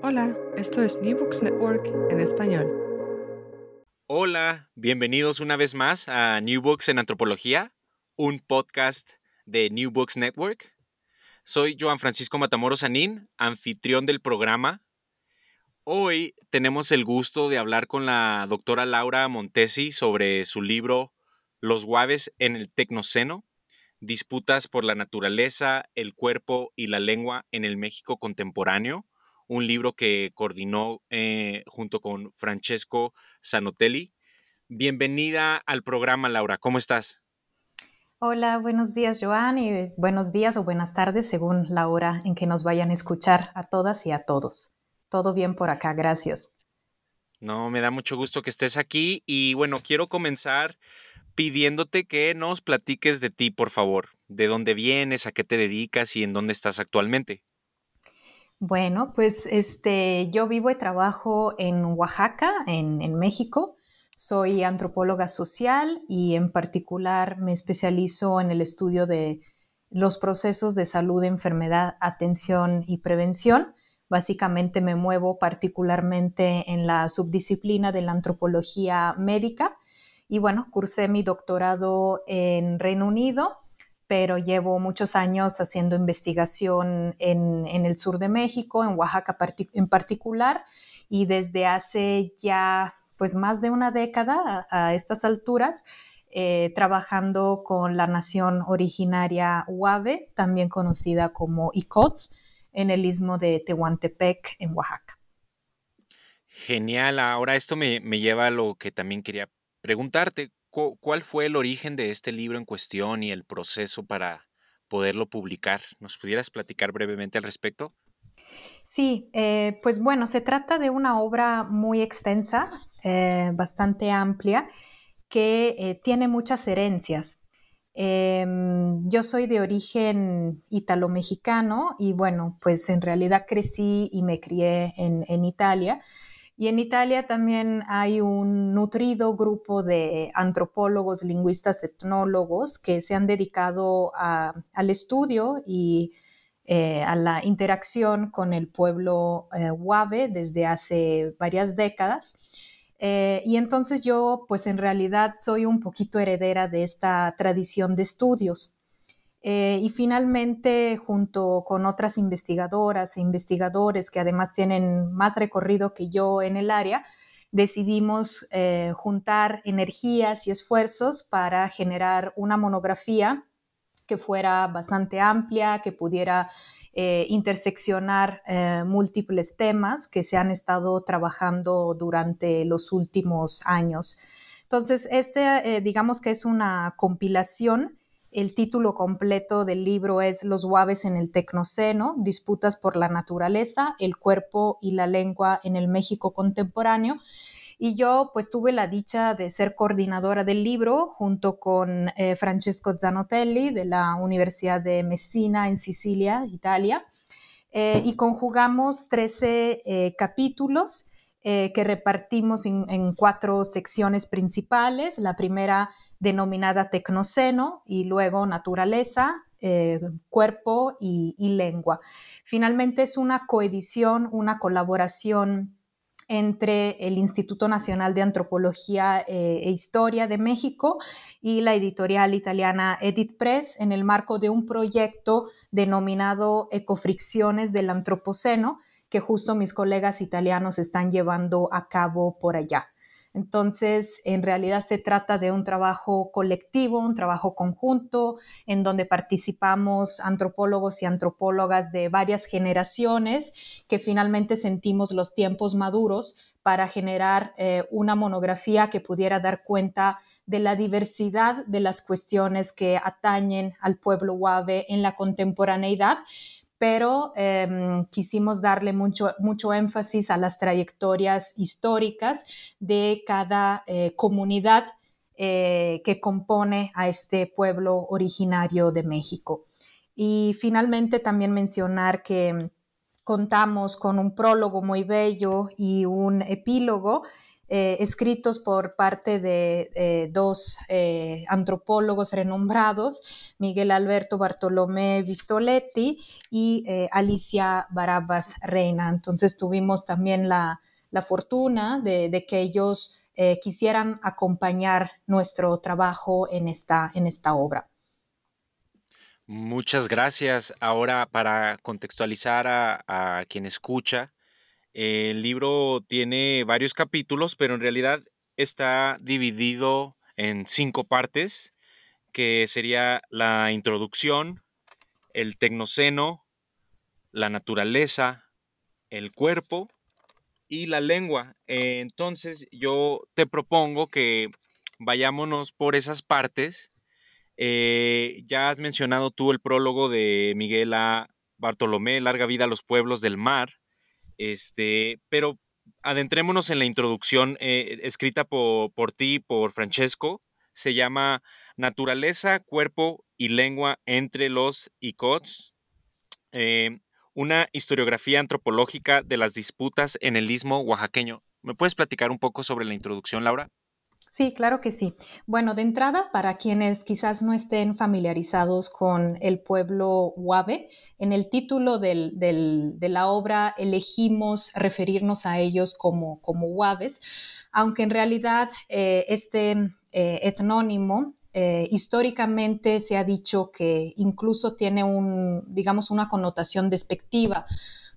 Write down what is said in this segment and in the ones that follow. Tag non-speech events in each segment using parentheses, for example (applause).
Hola, esto es New Books Network en español. Hola, bienvenidos una vez más a New Books en Antropología, un podcast de New Books Network. Soy Joan Francisco Matamoros Anín, anfitrión del programa. Hoy tenemos el gusto de hablar con la doctora Laura Montesi sobre su libro Los guaves en el Tecnoceno, disputas por la naturaleza, el cuerpo y la lengua en el México contemporáneo un libro que coordinó eh, junto con Francesco Sanotelli. Bienvenida al programa, Laura. ¿Cómo estás? Hola, buenos días, Joan, y buenos días o buenas tardes según la hora en que nos vayan a escuchar a todas y a todos. Todo bien por acá, gracias. No, me da mucho gusto que estés aquí y bueno, quiero comenzar pidiéndote que nos platiques de ti, por favor. ¿De dónde vienes, a qué te dedicas y en dónde estás actualmente? Bueno, pues este, yo vivo y trabajo en Oaxaca, en, en, México. Soy antropóloga social y en particular me especializo en el estudio de los procesos de salud, enfermedad, atención y prevención. Básicamente me muevo particularmente en la subdisciplina de la antropología médica y bueno, cursé mi doctorado en Reino Unido pero llevo muchos años haciendo investigación en, el sur de México, en Oaxaca en particular, y desde hace ya pues más de una década a, estas alturas, eh, trabajando con la nación originaria Huave, también conocida como Icots, en el istmo de Tehuantepec, en Oaxaca. Genial, ahora esto me, me lleva a lo que también quería preguntarte. ¿Cuál fue el origen de este libro en cuestión y el proceso para poderlo publicar? ¿Nos pudieras platicar brevemente al respecto? Sí, eh, pues bueno, se trata de una obra muy extensa, eh, bastante amplia, que eh, tiene muchas herencias. Em, yo soy de origen italo-mexicano y bueno, pues en realidad crecí y me crié en, en Italia. Y en Italia también hay un nutrido grupo de antropólogos, lingüistas, etnólogos que se han dedicado al estudio y eh, a la interacción con el pueblo eh, desde hace varias décadas. Eh, y entonces yo, pues en realidad soy un poquito heredera de esta tradición de estudios. Eh, y finalmente, junto con otras investigadoras e investigadores que además tienen más recorrido que yo en el área, decidimos eh, juntar energías y esfuerzos para generar una monografía que fuera bastante amplia, que pudiera eh, interseccionar múltiples temas que se han estado trabajando durante los últimos años. Entonces, este, digamos que es una compilación el título completo del libro es Los guaves en el Tecnoceno, disputas por la naturaleza, el cuerpo y la lengua en el México contemporáneo. Y yo pues tuve la dicha de ser coordinadora del libro junto con eh, Francesco Zanotelli de la Universidad de Messina en Sicilia, Italia. Eh, y conjugamos 13 eh, capítulos que repartimos en, cuatro secciones principales. La primera denominada tecnoceno y luego naturaleza, eh, cuerpo y, lengua. Finalmente es una coedición, una colaboración entre el Instituto Nacional de Antropología eh, e Historia de México y la editorial italiana Edit Press en el marco de un proyecto denominado Ecofricciones del Antropoceno, que justo mis colegas italianos están llevando a cabo por allá. Entonces, en realidad se trata de un trabajo colectivo, un trabajo conjunto, en donde participamos antropólogos y antropólogas de varias generaciones que finalmente sentimos los tiempos maduros para generar eh, una monografía que pudiera dar cuenta de la diversidad de las cuestiones que atañen al pueblo Huave en la contemporaneidad pero em, quisimos darle mucho, mucho énfasis a las trayectorias históricas de cada eh, comunidad eh, que compone a este pueblo originario de México. Y finalmente también mencionar que contamos con un prólogo muy bello y un epílogo eh, escritos por parte de eh, dos eh, antropólogos renombrados, Miguel Alberto Bartolomé Vistoletti y Alicia Barabas Reina. Entonces tuvimos también la, fortuna de, que ellos quisieran acompañar nuestro trabajo en esta, en esta obra. Muchas gracias. Ahora, para contextualizar a, a quien escucha, el libro tiene varios capítulos, pero en realidad está dividido en cinco partes, que sería la introducción, el tecnoceno, la naturaleza, el cuerpo y la lengua. Entonces yo te propongo que vayámonos por esas partes. Eh, ya has mencionado tú el prólogo de Miguel A. Bartolomé, Larga vida a los pueblos del mar. Este, pero adentrémonos en la introducción eh, escrita por, por ti, por Francesco. Se llama Naturaleza, Cuerpo y Lengua entre los ICOTS. Eh, una historiografía antropológica de las disputas en el istmo oaxaqueño. ¿Me puedes platicar un poco sobre la introducción, Laura? Sí, claro que sí. Bueno, de entrada, para quienes quizás no estén familiarizados con el pueblo Huave, en el título de la obra elegimos referirnos a ellos como, como Huaves, aunque en realidad eh, este eh, etnónimo eh, históricamente se ha dicho que incluso tiene un, digamos, una connotación despectiva,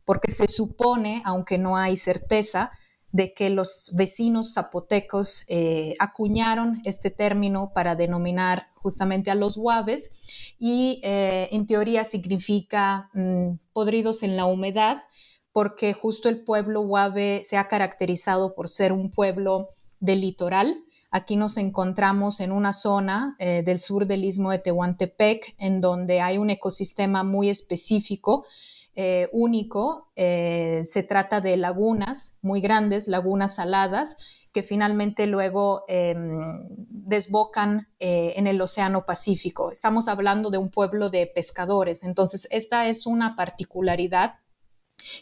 porque se supone, aunque no hay certeza, de que los vecinos zapotecos eh, acuñaron este término para denominar justamente a los huaves y eh, en teoría significa mm, podridos en la humedad porque justo el pueblo huave se ha caracterizado por ser un pueblo del litoral. Aquí nos encontramos en una zona eh, del sur del istmo de Tehuantepec en donde hay un ecosistema muy específico eh, único. Eh, se trata de lagunas muy grandes, lagunas saladas, que finalmente luego em, desbocan eh, en el Océano Pacífico. Estamos hablando de un pueblo de pescadores. Entonces, esta es una particularidad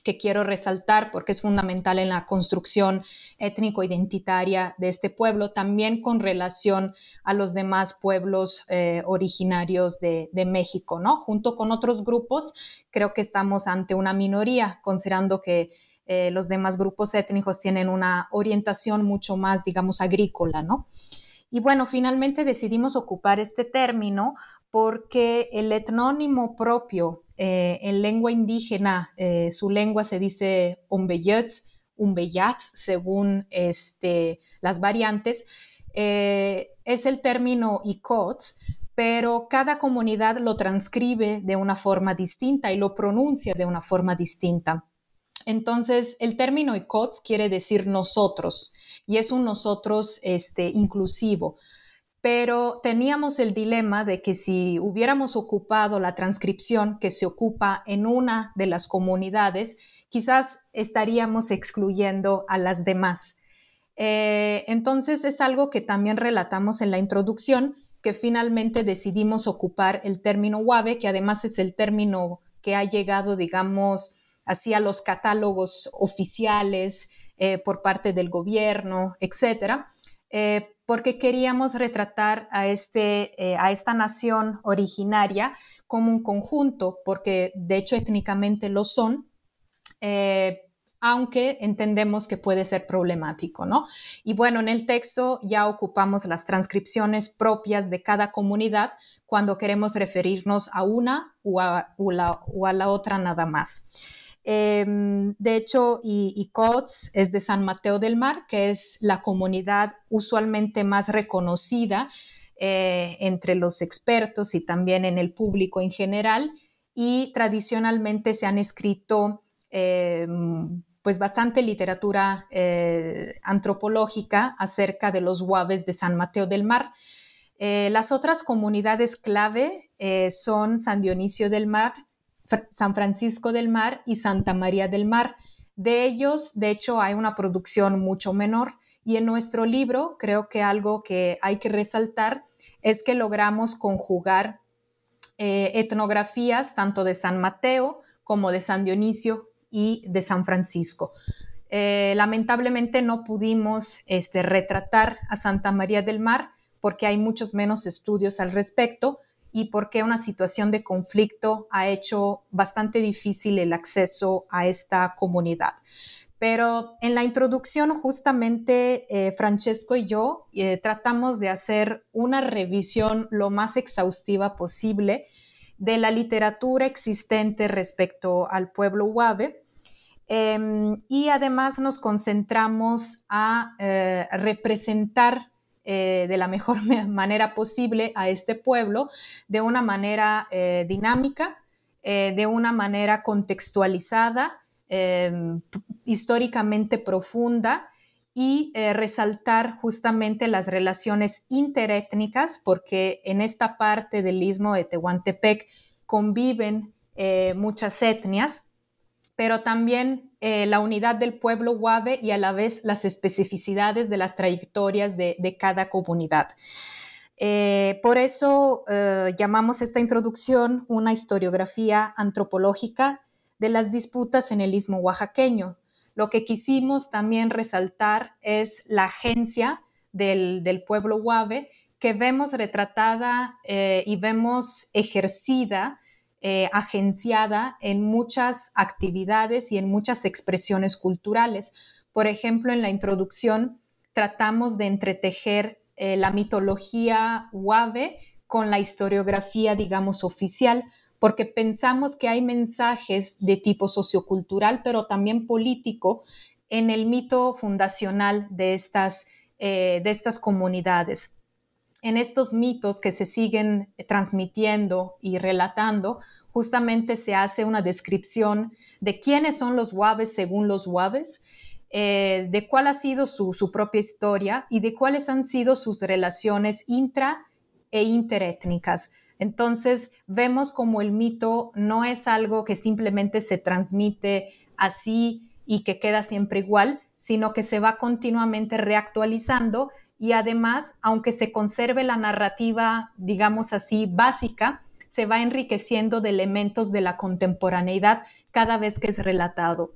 que quiero resaltar porque es fundamental en la construcción étnico-identitaria de este pueblo, también con relación a los demás pueblos eh, originarios de, México, ¿no? Junto con otros grupos, creo que estamos ante una minoría, considerando que eh, los demás grupos étnicos tienen una orientación mucho más, digamos, agrícola, ¿no? Y bueno, finalmente decidimos ocupar este término porque el etnónimo propio eh, en lengua indígena, eh, su lengua se dice umbeyats, umbeyats, según este, las variantes, eh, es el término icots, pero cada comunidad lo transcribe de una forma distinta y lo pronuncia de una forma distinta. Entonces, el término icots quiere decir nosotros y es un nosotros este, inclusivo pero teníamos el dilema de que si hubiéramos ocupado la transcripción que se ocupa en una de las comunidades, quizás estaríamos excluyendo a las demás. Eh, entonces es algo que también relatamos en la introducción, que finalmente decidimos ocupar el término WAVE, que además es el término que ha llegado, digamos, así a los catálogos oficiales eh, por parte del gobierno, etcétera. Eh, porque queríamos retratar a, este, eh, a esta nación originaria como un conjunto, porque de hecho étnicamente lo son, eh, aunque entendemos que puede ser problemático, ¿no? Y bueno, en el texto ya ocupamos las transcripciones propias de cada comunidad cuando queremos referirnos a una o a, la, otra nada más. Em, de hecho, y, y es de San Mateo del Mar, que es la comunidad usualmente más reconocida eh, entre los expertos y también en el público en general. Y tradicionalmente se han escrito em, pues bastante literatura eh, antropológica acerca de los guaves de San Mateo del Mar. Eh, las otras comunidades clave son San Dionisio del Mar, San Francisco del Mar y Santa María del Mar. De ellos, de hecho, hay una producción mucho menor y en nuestro libro creo que algo que hay que resaltar es que logramos conjugar eh, etnografías tanto de San Mateo como de San Dionisio y de San Francisco. Eh, lamentablemente no pudimos este, retratar a Santa María del Mar porque hay muchos menos estudios al respecto, y por qué una situación de conflicto ha hecho bastante difícil el acceso a esta comunidad. Pero en la introducción, justamente eh, Francesco y yo eh, tratamos de hacer una revisión lo más exhaustiva posible de la literatura existente respecto al pueblo Huave. Em, y además nos concentramos a eh, representar eh, de la mejor (laughs) manera posible a este pueblo, de una manera eh, dinámica, eh, de una manera contextualizada, históricamente profunda y resaltar justamente las relaciones interétnicas, porque en esta parte del istmo de Tehuantepec conviven muchas etnias pero también eh, la unidad del pueblo guave y a la vez las especificidades de las trayectorias de, cada comunidad. Eh, por eso eh, llamamos esta introducción una historiografía antropológica de las disputas en el istmo oaxaqueño. Lo que quisimos también resaltar es la agencia del, del pueblo guave que vemos retratada y vemos ejercida eh, agenciada en muchas actividades y en muchas expresiones culturales. Por ejemplo, en la introducción tratamos de entretejer eh, la mitología huave con la historiografía, digamos, oficial, porque pensamos que hay mensajes de tipo sociocultural, pero también político en el mito fundacional de estas, eh, de estas comunidades en estos mitos que se siguen transmitiendo y relatando, justamente se hace una descripción de quiénes son los Waves según los Waves, eh, de cuál ha sido su, propia historia y de cuáles han sido sus relaciones intra e interétnicas. Entonces, vemos como el mito no es algo que simplemente se transmite así y que queda siempre igual, sino que se va continuamente reactualizando y además, aunque se conserve la narrativa, digamos así, básica, se va enriqueciendo de elementos de la contemporaneidad cada vez que es relatado.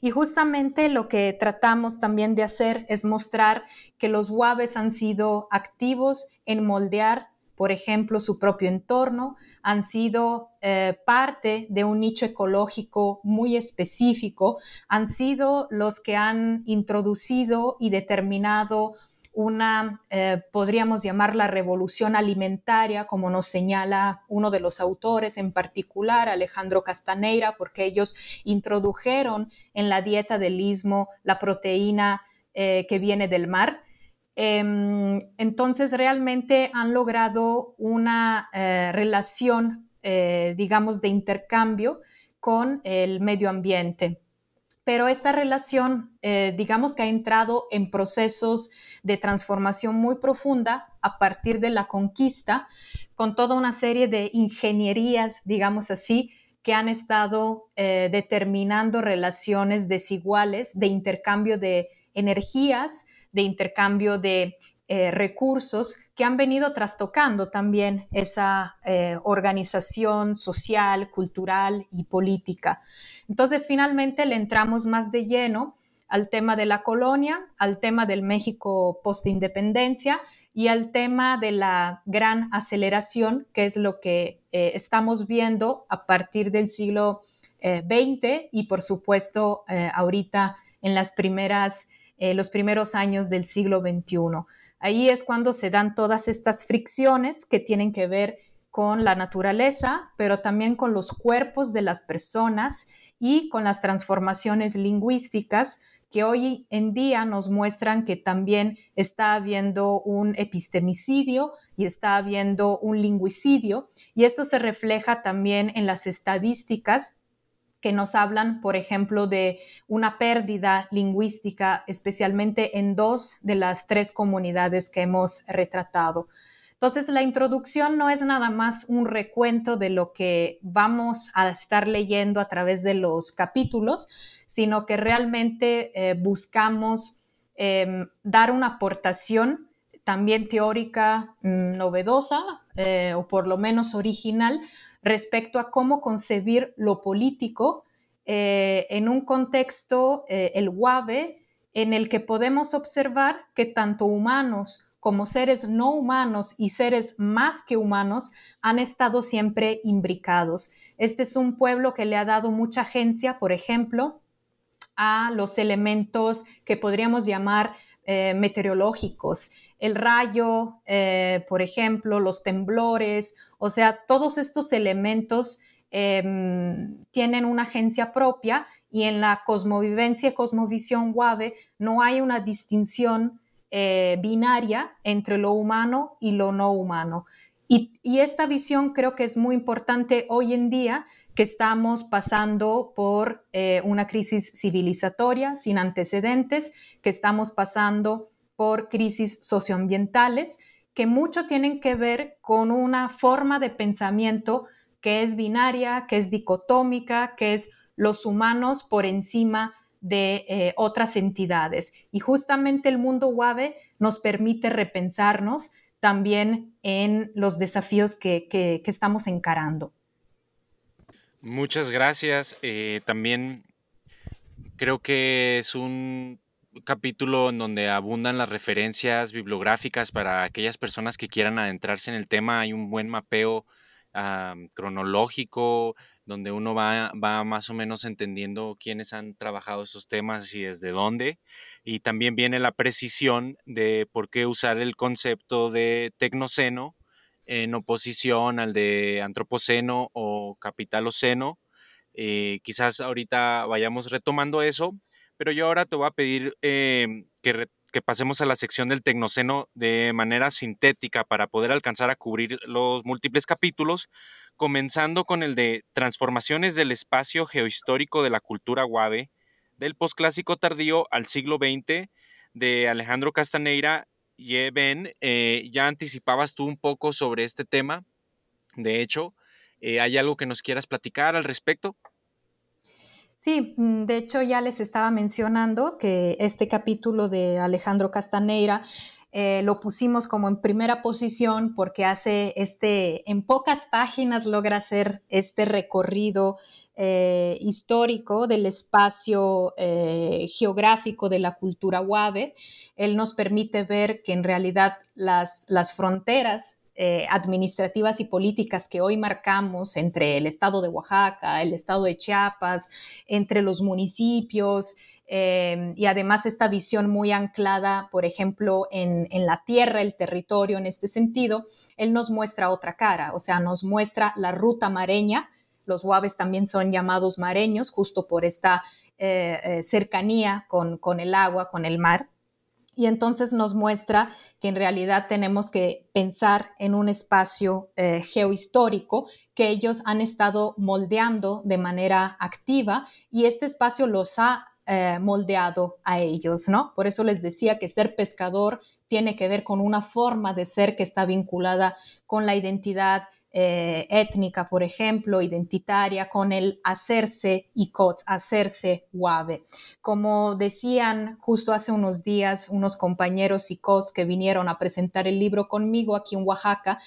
Y justamente lo que tratamos también de hacer es mostrar que los guaves han sido activos en moldear, por ejemplo, su propio entorno, han sido eh, parte de un nicho ecológico muy específico, han sido los que han introducido y determinado una, eh, podríamos llamarla revolución alimentaria, como nos señala uno de los autores en particular, Alejandro Castaneira, porque ellos introdujeron en la dieta del istmo la proteína eh, que viene del mar. Em, entonces, realmente han logrado una eh, relación, digamos, de intercambio con el medio ambiente pero esta relación, eh, digamos que ha entrado en procesos de transformación muy profunda a partir de la conquista, con toda una serie de ingenierías, digamos así, que han estado eh, determinando relaciones desiguales de intercambio de energías, de intercambio de eh, recursos que han venido trastocando también esa eh, organización social, cultural y política. Entonces, finalmente le entramos más de lleno al tema de la colonia, al tema del México post-independencia y al tema de la gran aceleración, que es lo que eh, estamos viendo a partir del siglo XX y, por supuesto, ahorita en las primeras, los primeros años del siglo XXI. Ahí es cuando se dan todas estas fricciones que tienen que ver con la naturaleza, pero también con los cuerpos de las personas y con las transformaciones lingüísticas que hoy en día nos muestran que también está habiendo un epistemicidio y está habiendo un lingüicidio, y esto se refleja también en las estadísticas que nos hablan, por ejemplo, de una pérdida lingüística, especialmente en dos de las tres comunidades que hemos retratado. Entonces, la introducción no es nada más un recuento de lo que vamos a estar leyendo a través de los capítulos, sino que realmente eh, buscamos em, dar una aportación también teórica mm, novedosa eh, o por lo menos original respecto a cómo concebir lo político eh, en un contexto, el UAVE, en el que podemos observar que tanto humanos como seres no humanos y seres más que humanos han estado siempre imbricados. Este es un pueblo que le ha dado mucha agencia, por ejemplo, a los elementos que podríamos llamar eh, meteorológicos, el rayo, eh, por ejemplo, los temblores, o sea, todos estos elementos em, tienen una agencia propia y en la cosmovivencia y cosmovisión guave no hay una distinción eh, binaria entre lo humano y lo no humano. Y, esta visión creo que es muy importante hoy en día que estamos pasando por eh, una crisis civilizatoria sin antecedentes, que estamos pasando por crisis socioambientales, que mucho tienen que ver con una forma de pensamiento que es binaria, que es dicotómica, que es los humanos por encima de eh, otras entidades. Y justamente el mundo UAVE nos permite repensarnos también en los desafíos que, estamos encarando. Muchas gracias. Eh, también creo que es un capítulo en donde abundan las referencias bibliográficas para aquellas personas que quieran adentrarse en el tema. Hay un buen mapeo cronológico, donde uno va, va, más o menos entendiendo quiénes han trabajado esos temas y desde dónde. Y también viene la precisión de por qué usar el concepto de tecnoceno en oposición al de antropoceno o capitaloceno. Eh, quizás ahorita vayamos retomando eso, pero yo ahora te voy a pedir em, que, pasemos a la sección del tecnoceno de manera sintética para poder alcanzar a cubrir los múltiples capítulos comenzando con el de Transformaciones del espacio geohistórico de la cultura guave, del posclásico tardío al siglo XX, de Alejandro Castaneira y Ben. Eh, ya anticipabas tú un poco sobre este tema. De hecho, eh, ¿hay algo que nos quieras platicar al respecto? Sí, mm, de hecho ya les estaba mencionando que este capítulo de Alejandro Castaneira eh, lo pusimos como en primera posición porque hace este, en pocas páginas logra hacer este recorrido eh, histórico del espacio eh, geográfico de la cultura guave. Él nos permite ver que en realidad las, las fronteras administrativas y políticas que hoy marcamos entre el estado de Oaxaca, el estado de Chiapas, entre los municipios, Em, y además esta visión muy anclada, por ejemplo, en, la tierra, el territorio en este sentido, él nos muestra otra cara, o sea, nos muestra la ruta mareña. Los guaves también son llamados mareños justo por esta eh, eh, cercanía con, con el agua, con el mar. Y entonces nos muestra que en realidad tenemos que pensar en un espacio eh, geohistórico que ellos han estado moldeando de manera activa y este espacio los ha eh, moldeado a ellos, ¿no? Por eso les decía que ser pescador tiene que ver con una forma de ser que está vinculada con la identidad eh, étnica, por ejemplo, identitaria, con el hacerse ICOTS, hacerse WAVE. Como decían justo hace unos días unos compañeros ICOTS que vinieron a presentar el libro conmigo aquí en Oaxaca,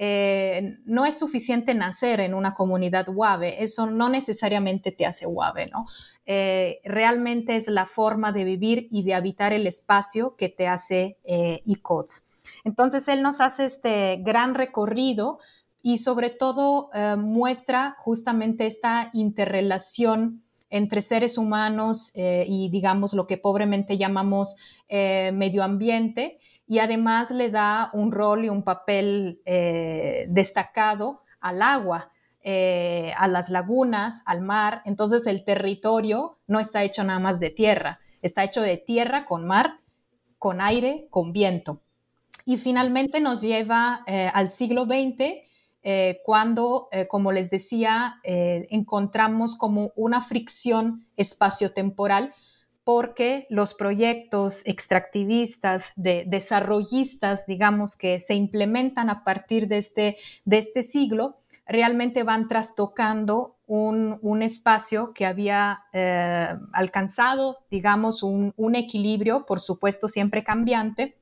eh, no es suficiente nacer en una comunidad WAVE, eso no necesariamente te hace WAVE, ¿no? Eh, realmente es la forma de vivir y de habitar el espacio que te hace eh, ICOTS. Entonces, él nos hace este gran recorrido y sobre todo eh, muestra justamente esta interrelación entre seres humanos y, digamos, lo que pobremente llamamos medio ambiente, y además le da un rol y un papel destacado al agua eh, a las lagunas, al mar. Entonces el territorio no está hecho nada más de tierra, está hecho de tierra con mar, con aire, con viento. Y finalmente nos lleva eh, al siglo XX, eh, cuando, como les decía, encontramos como una fricción espaciotemporal porque los proyectos extractivistas, de desarrollistas, digamos, que se implementan a partir de este, de este siglo, realmente van trastocando un, espacio que había eh, alcanzado, digamos, un, equilibrio, por supuesto, siempre cambiante,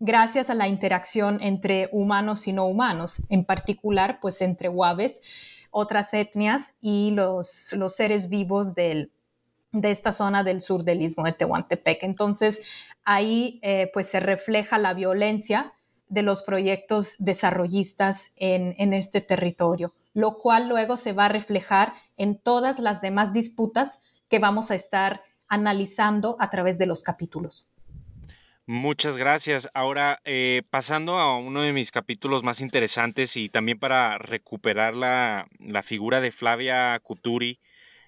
gracias a la interacción entre humanos y no humanos, en particular, pues entre huaves, otras etnias y los, los seres vivos del, de esta zona del sur del istmo de Tehuantepec. Entonces, ahí eh, pues se refleja la violencia de los proyectos desarrollistas en, este territorio, lo cual luego se va a reflejar en todas las demás disputas que vamos a estar analizando a través de los capítulos. Muchas gracias. Ahora, eh, pasando a uno de mis capítulos más interesantes y también para recuperar la, figura de Flavia Cuturi,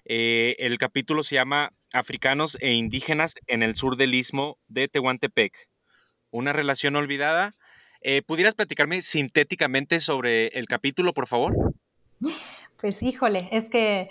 eh, el capítulo se llama Africanos e indígenas en el sur del istmo de Tehuantepec. Una relación olvidada eh, ¿Pudieras platicarme sintéticamente sobre el capítulo, por favor? Pues híjole, es que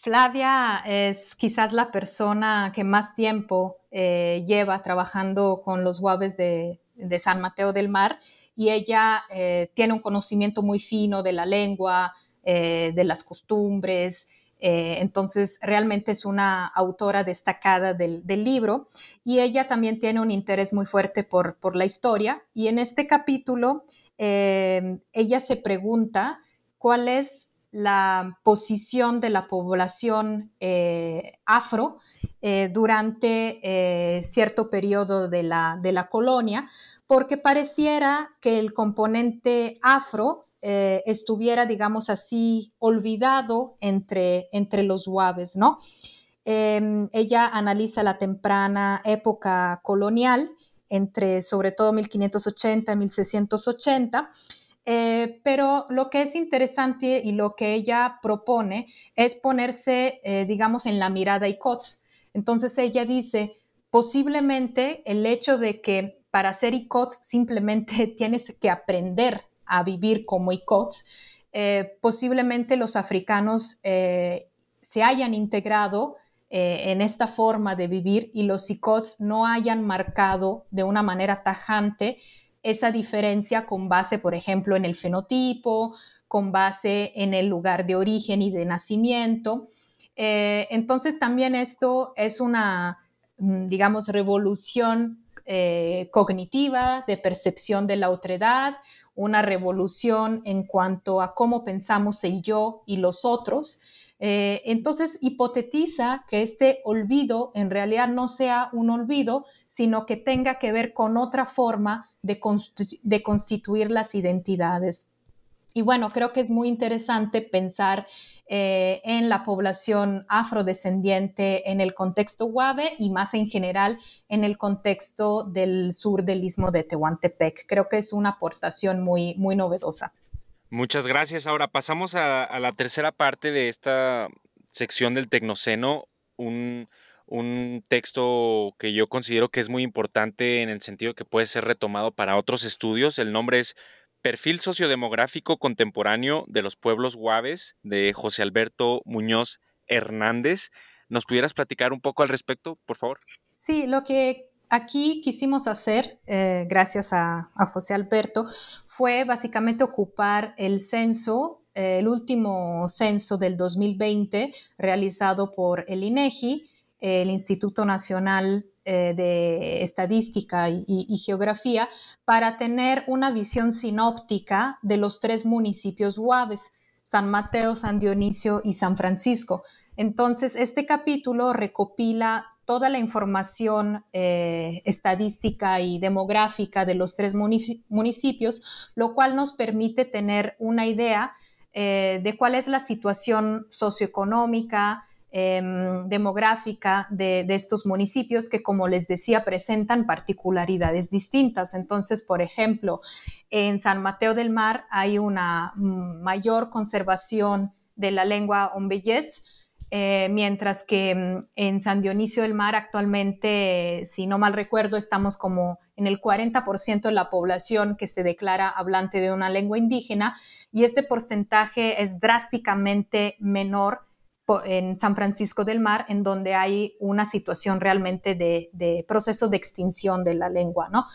Flavia es quizás la persona que más tiempo eh, lleva trabajando con los guaves de, San Mateo del Mar y ella eh, tiene un conocimiento muy fino de la lengua, de las costumbres, eh, entonces, realmente es una autora destacada del, libro y ella también tiene un interés muy fuerte por, la historia. Y en este capítulo, eh, ella se pregunta cuál es la posición de la población eh, afro durante cierto periodo de la, de la colonia, porque pareciera que el componente afro eh, estuviera, digamos así, olvidado entre, entre los guaves, ¿no? Em, ella analiza la temprana época colonial, entre sobre todo 1580 y 1680, eh, pero lo que es interesante y lo que ella propone es ponerse, eh, digamos, en la mirada ICOTS. Entonces ella dice, posiblemente el hecho de que para ser ICOTS simplemente (laughs) tienes que aprender a vivir como ICOTS, eh, posiblemente los africanos se hayan integrado en esta forma de vivir y los ICOTS no hayan marcado de una manera tajante esa diferencia con base, por ejemplo, en el fenotipo, con base en el lugar de origen y de nacimiento. entonces también esto es una, mm, digamos, revolución cognitiva de percepción de la otredad, una revolución en cuanto a cómo pensamos el yo y los otros. Eh, entonces hipotetiza que este olvido en realidad no sea un olvido, sino que tenga que ver con otra forma de, constituir las identidades. Y bueno, creo que es muy interesante pensar eh, en la población afrodescendiente en el contexto guave y más en general en el contexto del sur del istmo de Tehuantepec. Creo que es una aportación muy, muy novedosa. Muchas gracias. Ahora pasamos a, la tercera parte de esta sección del Tecnoceno, un, un texto que yo considero que es muy importante en el sentido que puede ser retomado para otros estudios. El nombre es Perfil sociodemográfico contemporáneo de los pueblos guaves de José Alberto Muñoz Hernández. ¿Nos pudieras platicar un poco al respecto, por favor? Sí, lo que aquí quisimos hacer, eh, gracias a, José Alberto, fue básicamente ocupar el censo, eh, el último censo del 2020 realizado por el INEGI, el Instituto Nacional eh, de Estadística y, Geografía para tener una visión sinóptica de los tres municipios Guaves, San Mateo, San Dionisio y San Francisco. Entonces, este capítulo recopila toda la información eh, estadística y demográfica de los tres municipios, lo cual nos permite tener una idea eh, de cuál es la situación socioeconómica, em, demográfica de, estos municipios que, como les decía, presentan particularidades distintas. Entonces, por ejemplo, en San Mateo del Mar hay una mm, mayor conservación de la lengua ombeyets, eh, mientras que mm, en San Dionisio del Mar actualmente, si no mal recuerdo, estamos como en el 40% de la población que se declara hablante de una lengua indígena y este porcentaje es drásticamente menor en San Francisco del Mar, en donde hay una situación realmente de, proceso de extinción de la lengua. ¿no?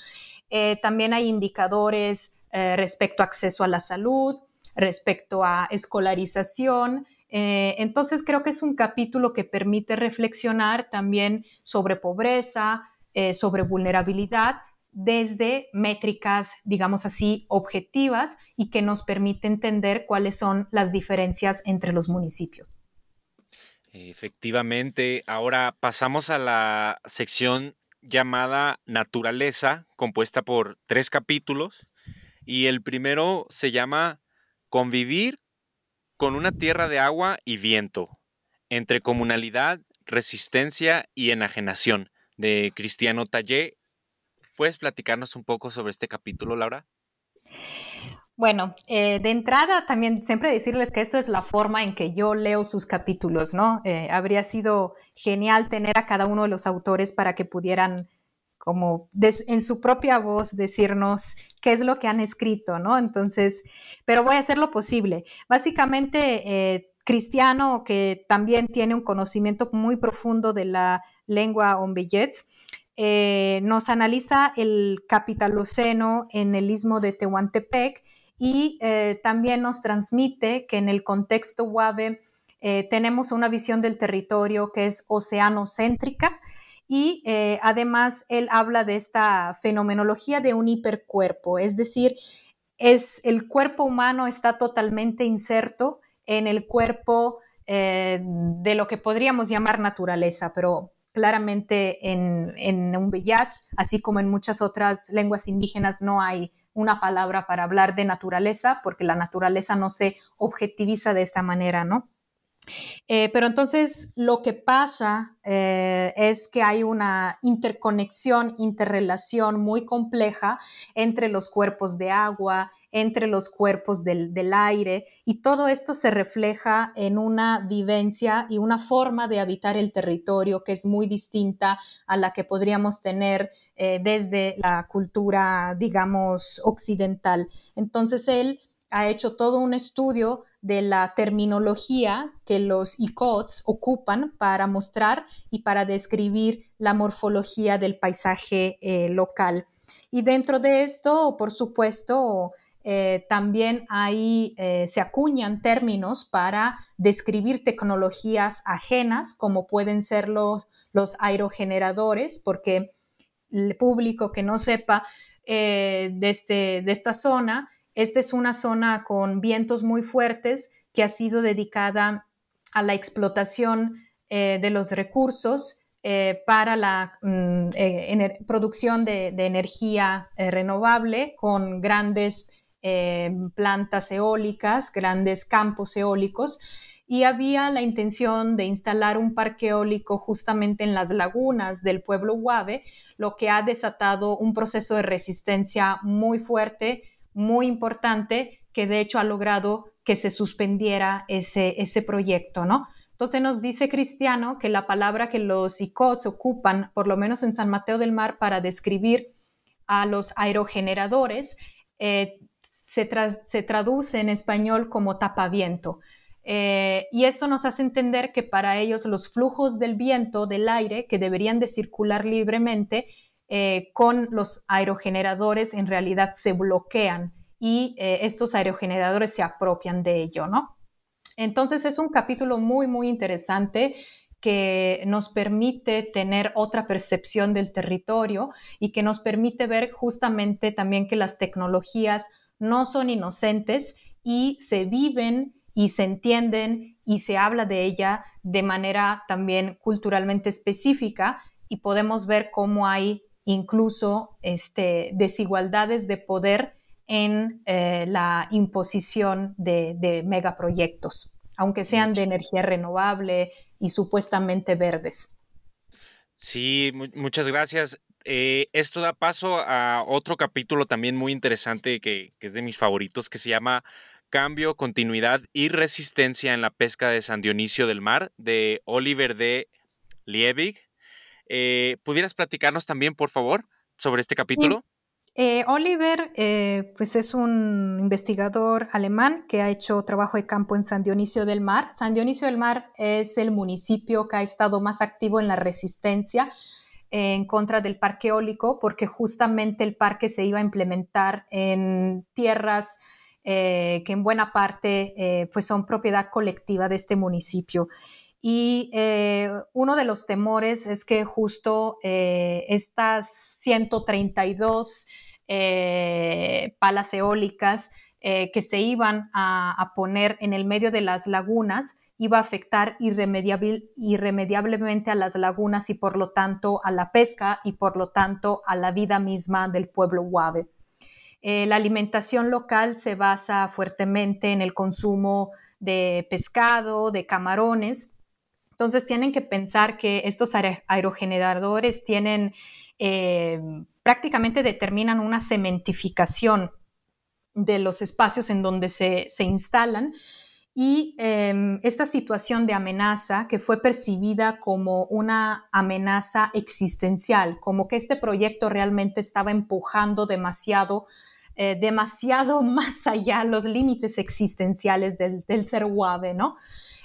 Eh, también hay indicadores eh, respecto a acceso a la salud, respecto a escolarización, eh, entonces creo que es un capítulo que permite reflexionar también sobre pobreza, eh, sobre vulnerabilidad desde métricas, digamos así, objetivas y que nos permite entender cuáles son las diferencias entre los municipios. Efectivamente, ahora pasamos a la sección llamada Naturaleza, compuesta por tres capítulos, y el primero se llama Convivir con una tierra de agua y viento, entre comunalidad, resistencia y enajenación, de Cristiano Tallé. ¿Puedes platicarnos un poco sobre este capítulo, Laura? Bueno, eh, de entrada también siempre decirles que esto es la forma en que yo leo sus capítulos, ¿no? Eh, habría sido genial tener a cada uno de los autores para que pudieran como en su propia voz decirnos qué es lo que han escrito, ¿no? Entonces, pero voy a hacer lo posible. Básicamente, eh, Cristiano, que también tiene un conocimiento muy profundo de la lengua ombeyets, eh, nos analiza el capitaloceno en el istmo de Tehuantepec y eh, también nos transmite que en el contexto Huave tenemos una visión del territorio que es oceanocéntrica, y eh, además él habla de esta fenomenología de un hipercuerpo, es decir, es, el cuerpo humano está totalmente inserto en el cuerpo eh, de lo que podríamos llamar naturaleza, pero claramente en, en un Beyats, así como en muchas otras lenguas indígenas, no hay una palabra para hablar de naturaleza, porque la naturaleza no se objetiviza de esta manera, ¿no? Eh, pero entonces lo que pasa eh, es que hay una interconexión, interrelación muy compleja entre los cuerpos de agua, entre los cuerpos del, aire, y todo esto se refleja en una vivencia y una forma de habitar el territorio que es muy distinta a la que podríamos tener eh, desde la cultura, digamos, occidental. Entonces él ha hecho todo un estudio de la terminología que los ICOTS ocupan para mostrar y para describir la morfología del paisaje eh, local. Y dentro de esto, por supuesto, eh, también ahí eh, se acuñan términos para describir tecnologías ajenas, como pueden ser los, los aerogeneradores, porque el público que no sepa de, este, de esta zona, esta es una zona con vientos muy fuertes que ha sido dedicada a la explotación eh, de los recursos eh, para la mm, eh, producción de, energía renovable con grandes plantas eólicas, grandes campos eólicos. Y había la intención de instalar un parque eólico justamente en las lagunas del pueblo Huave, lo que ha desatado un proceso de resistencia muy fuerte muy importante que de hecho ha logrado que se suspendiera ese, ese proyecto, ¿no? Entonces nos dice Cristiano que la palabra que los ICOTS ocupan, por lo menos en San Mateo del Mar, para describir a los aerogeneradores, eh, se, traduce en español como tapaviento. Eh, y esto nos hace entender que para ellos los flujos del viento, del aire, que deberían de circular libremente, eh, con los aerogeneradores en realidad se bloquean y eh, estos aerogeneradores se apropian de ello, ¿no? Entonces es un capítulo muy, muy interesante que nos permite tener otra percepción del territorio y que nos permite ver justamente también que las tecnologías no son inocentes y se viven y se entienden y se habla de ella de manera también culturalmente específica y podemos ver cómo hay incluso este, desigualdades de poder en eh, la imposición de, megaproyectos, aunque sean de energía renovable y supuestamente verdes. Sí, muchas gracias. Eh, esto da paso a otro capítulo también muy interesante que, es de mis favoritos, que se llama Cambio, Continuidad y Resistencia en la Pesca de San Dionisio del Mar, de Oliver D. Liebig. Eh, ¿Pudieras platicarnos también, por favor, sobre este capítulo? Eh, Oliver, pues es un investigador alemán que ha hecho trabajo de campo en San Dionisio del Mar. San Dionisio del Mar es el municipio que ha estado más activo en la resistencia en contra del parque eólico porque justamente el parque se iba a implementar en tierras eh, que en buena parte eh, pues son propiedad colectiva de este municipio. Y eh, uno de los temores es que justo estas 132 palas eólicas que se iban a, poner en el medio de las lagunas iba a afectar irremediablemente a las lagunas y por lo tanto a la pesca y por lo tanto a la vida misma del pueblo Guave. Eh, la alimentación local se basa fuertemente en el consumo de pescado, de camarones. Entonces tienen que pensar que estos aerogeneradores tienen eh, prácticamente determinan una cementificación de los espacios en donde se, se instalan y em, esta situación de amenaza que fue percibida como una amenaza existencial, como que este proyecto realmente estaba empujando demasiado, eh, demasiado (laughs) más allá los límites existenciales del, ser guave, ¿no?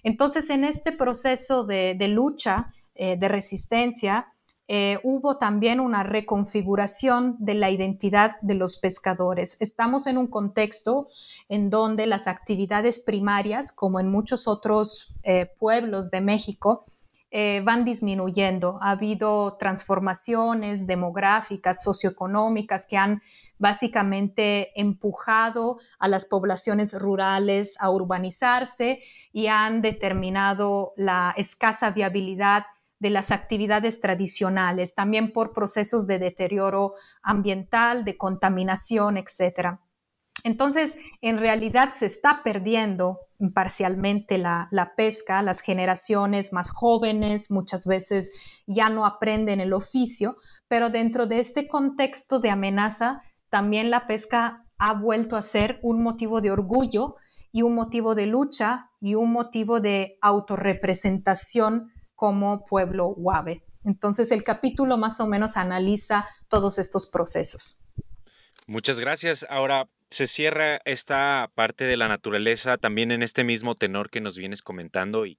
Entonces, en este proceso de, lucha, eh, de resistencia, eh, hubo también una reconfiguración de la identidad de los pescadores. Estamos en un contexto en donde las actividades primarias, como en muchos otros pueblos de México, eh, van disminuyendo. Ha habido transformaciones demográficas, socioeconómicas que han básicamente empujado a las poblaciones rurales a urbanizarse y han determinado la escasa viabilidad de las actividades tradicionales, también por procesos de deterioro ambiental, de contaminación, etc. Entonces, en realidad se está perdiendo parcialmente la, pesca, las generaciones más jóvenes muchas veces ya no aprenden el oficio, pero dentro de este contexto de amenaza, también la pesca ha vuelto a ser un motivo de orgullo y un motivo de lucha y un motivo de autorrepresentación como pueblo Huave. Entonces el capítulo más o menos analiza todos estos procesos. Muchas gracias. Ahora se cierra esta parte de la naturaleza también en este mismo tenor que nos vienes comentando y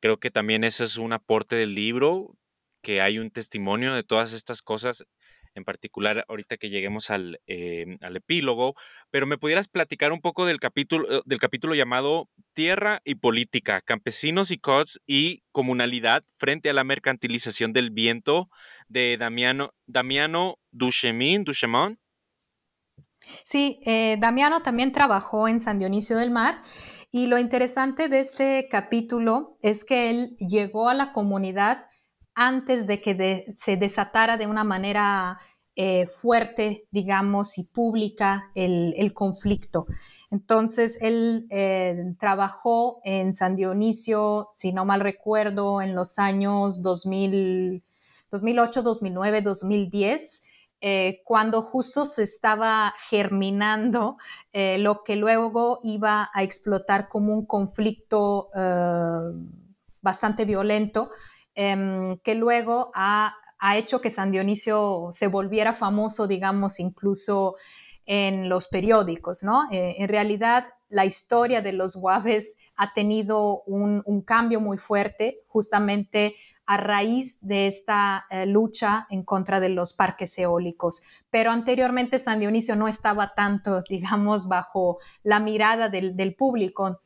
creo que también ese es un aporte del libro, que hay un testimonio de todas estas cosas en particular ahorita que lleguemos al, eh, al, epílogo, pero me pudieras platicar un poco del capítulo, eh, del capítulo llamado Tierra y Política, Campesinos y COTS y Comunalidad frente a la mercantilización del viento de Damiano, Damiano Duchemin, Duchemont. Sí, eh, Damiano también trabajó en San Dionisio del Mar y lo interesante de este capítulo es que él llegó a la comunidad antes de que se desatara de una manera eh, fuerte, digamos, y pública el, conflicto. Entonces, él eh, trabajó en San Dionisio, si no mal recuerdo, en los años 2000, 2008, 2009, 2010. Cuando justo se estaba germinando eh, lo que luego iba a explotar como un conflicto bastante violento Em, que luego ha, hecho que San Dionisio se volviera famoso, digamos, incluso en los periódicos, ¿no? Eh, en realidad, la historia de los guaves ha tenido un, cambio muy fuerte justamente a raíz de esta eh, lucha en contra de los parques eólicos. Pero anteriormente San Dionisio no estaba tanto, (laughs) digamos, bajo la mirada del, público.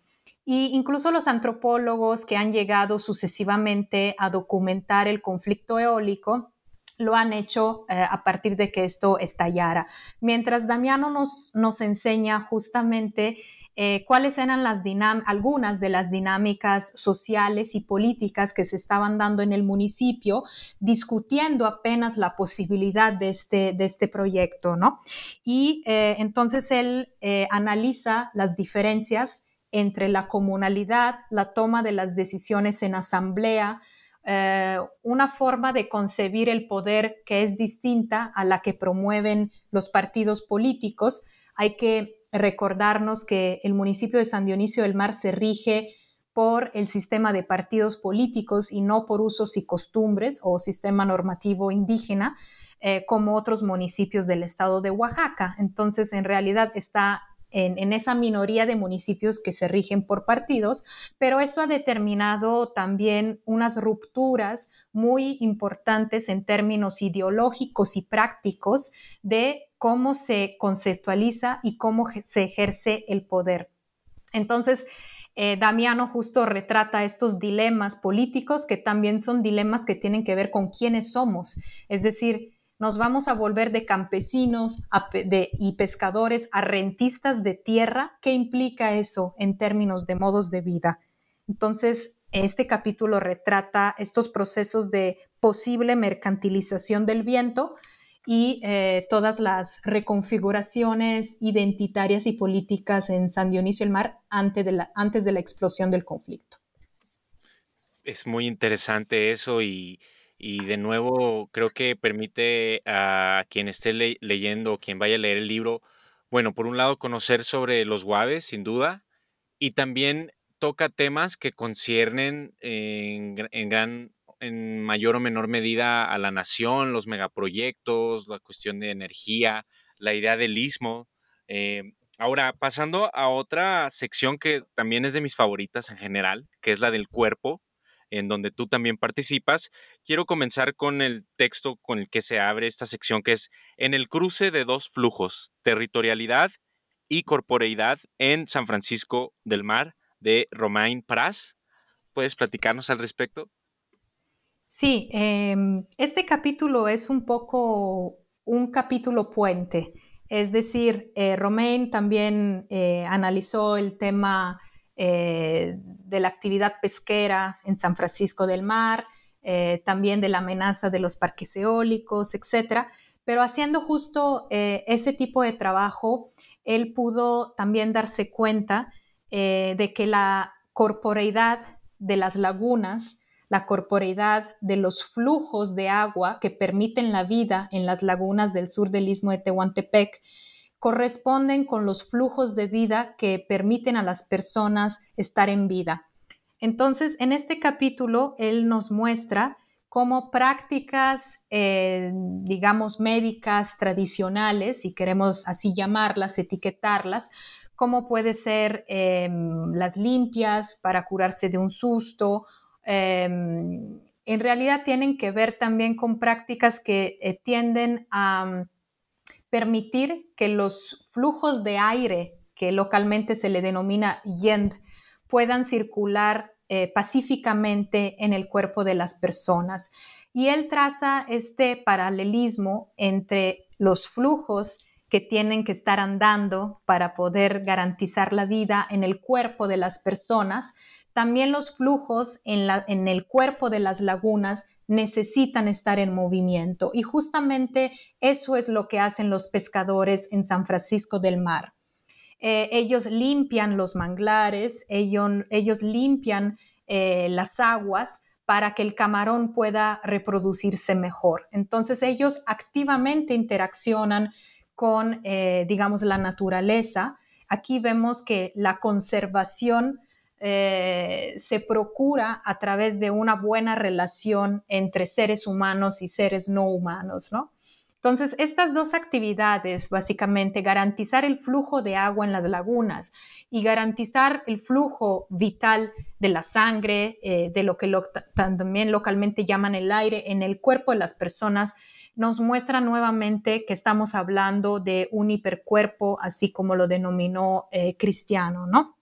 Y incluso los antropólogos que han llegado sucesivamente a documentar el conflicto eólico lo han hecho eh, a partir de que esto estallara. Mientras Damiano nos, nos enseña justamente eh, cuáles eran las algunas de las dinámicas sociales y políticas que se estaban dando en el municipio, discutiendo apenas la posibilidad de este, de este proyecto, ¿no? Y eh, entonces él analiza las diferencias entre la comunalidad, la toma de las decisiones en asamblea, eh, una forma de concebir el poder que es distinta a la que promueven los partidos políticos. Hay que recordarnos que el municipio de San Dionisio del Mar se rige por el sistema de partidos políticos y no por usos y costumbres o sistema normativo indígena, eh, como otros municipios del estado de Oaxaca. Entonces, en realidad está en, esa minoría de municipios que se rigen por partidos, pero esto ha determinado también unas rupturas muy importantes en términos ideológicos y prácticos de cómo se conceptualiza y cómo se ejerce el poder. Entonces, eh, Damiano justo retrata estos dilemas políticos que también son dilemas que tienen que ver con quiénes somos, es decir, nos vamos a volver de campesinos y pescadores a rentistas de tierra. ¿Qué implica eso en términos de modos de vida? Entonces, este capítulo retrata estos procesos de posible mercantilización del viento y eh, todas las reconfiguraciones identitarias y políticas en San Dionisio el Mar antes de la, antes de la explosión del conflicto. Es muy interesante eso y, y de nuevo, creo que permite a quien esté leyendo o quien vaya a leer el libro, bueno, por un lado conocer sobre los guaves, sin duda, y también toca temas que conciernen en, gran, en mayor o menor medida a la nación, los megaproyectos, la cuestión de energía, la idea del istmo. Eh, ahora, pasando a otra sección que también es de mis favoritas en general, que es la del cuerpo, en donde tú también participas. Quiero comenzar con el texto con el que se abre esta sección, que es En el cruce de dos flujos, territorialidad y corporeidad en San Francisco del Mar, de Romain Pras. ¿Puedes platicarnos al respecto? Sí, em, este capítulo es un poco un capítulo puente. Es decir, eh, Romain también eh, analizó el tema eh, de la actividad pesquera en San Francisco del Mar, también de la amenaza de los parques eólicos, etcétera. Pero haciendo justo ese tipo de trabajo, él pudo también darse cuenta de que la corporeidad de las lagunas, la corporeidad de los flujos de agua que permiten la vida en las lagunas del sur del istmo de Tehuantepec, corresponden con los flujos de vida que permiten a las personas estar en vida. Entonces, en este capítulo, él nos muestra cómo prácticas, eh, digamos, médicas tradicionales, si queremos así llamarlas, etiquetarlas, cómo puede ser em, las limpias para curarse de un susto. Em, en realidad tienen que ver también con prácticas que eh, tienden a permitir que los flujos de aire, que localmente se le denomina yend, puedan circular eh, pacíficamente en el cuerpo de las personas. Y él traza este paralelismo entre los flujos que tienen que estar andando para poder garantizar la vida en el cuerpo de las personas, también los flujos en, el cuerpo de las lagunas necesitan estar en movimiento. Y justamente eso es lo que hacen los pescadores en San Francisco del Mar. Eh, ellos limpian los manglares, ellos, limpian eh, las aguas para que el camarón pueda reproducirse mejor. Entonces ellos activamente interaccionan con, eh, digamos, la naturaleza. Aquí vemos que la conservación eh, se procura a través de una buena relación entre seres humanos y seres no humanos, ¿no? Entonces, estas dos actividades, básicamente, garantizar el flujo de agua en las lagunas y garantizar el flujo vital de la sangre, eh, de lo que también localmente llaman el aire en el cuerpo de las personas, nos muestra nuevamente que estamos hablando de un hipercuerpo, así como lo denominó eh, Cristiano, ¿no?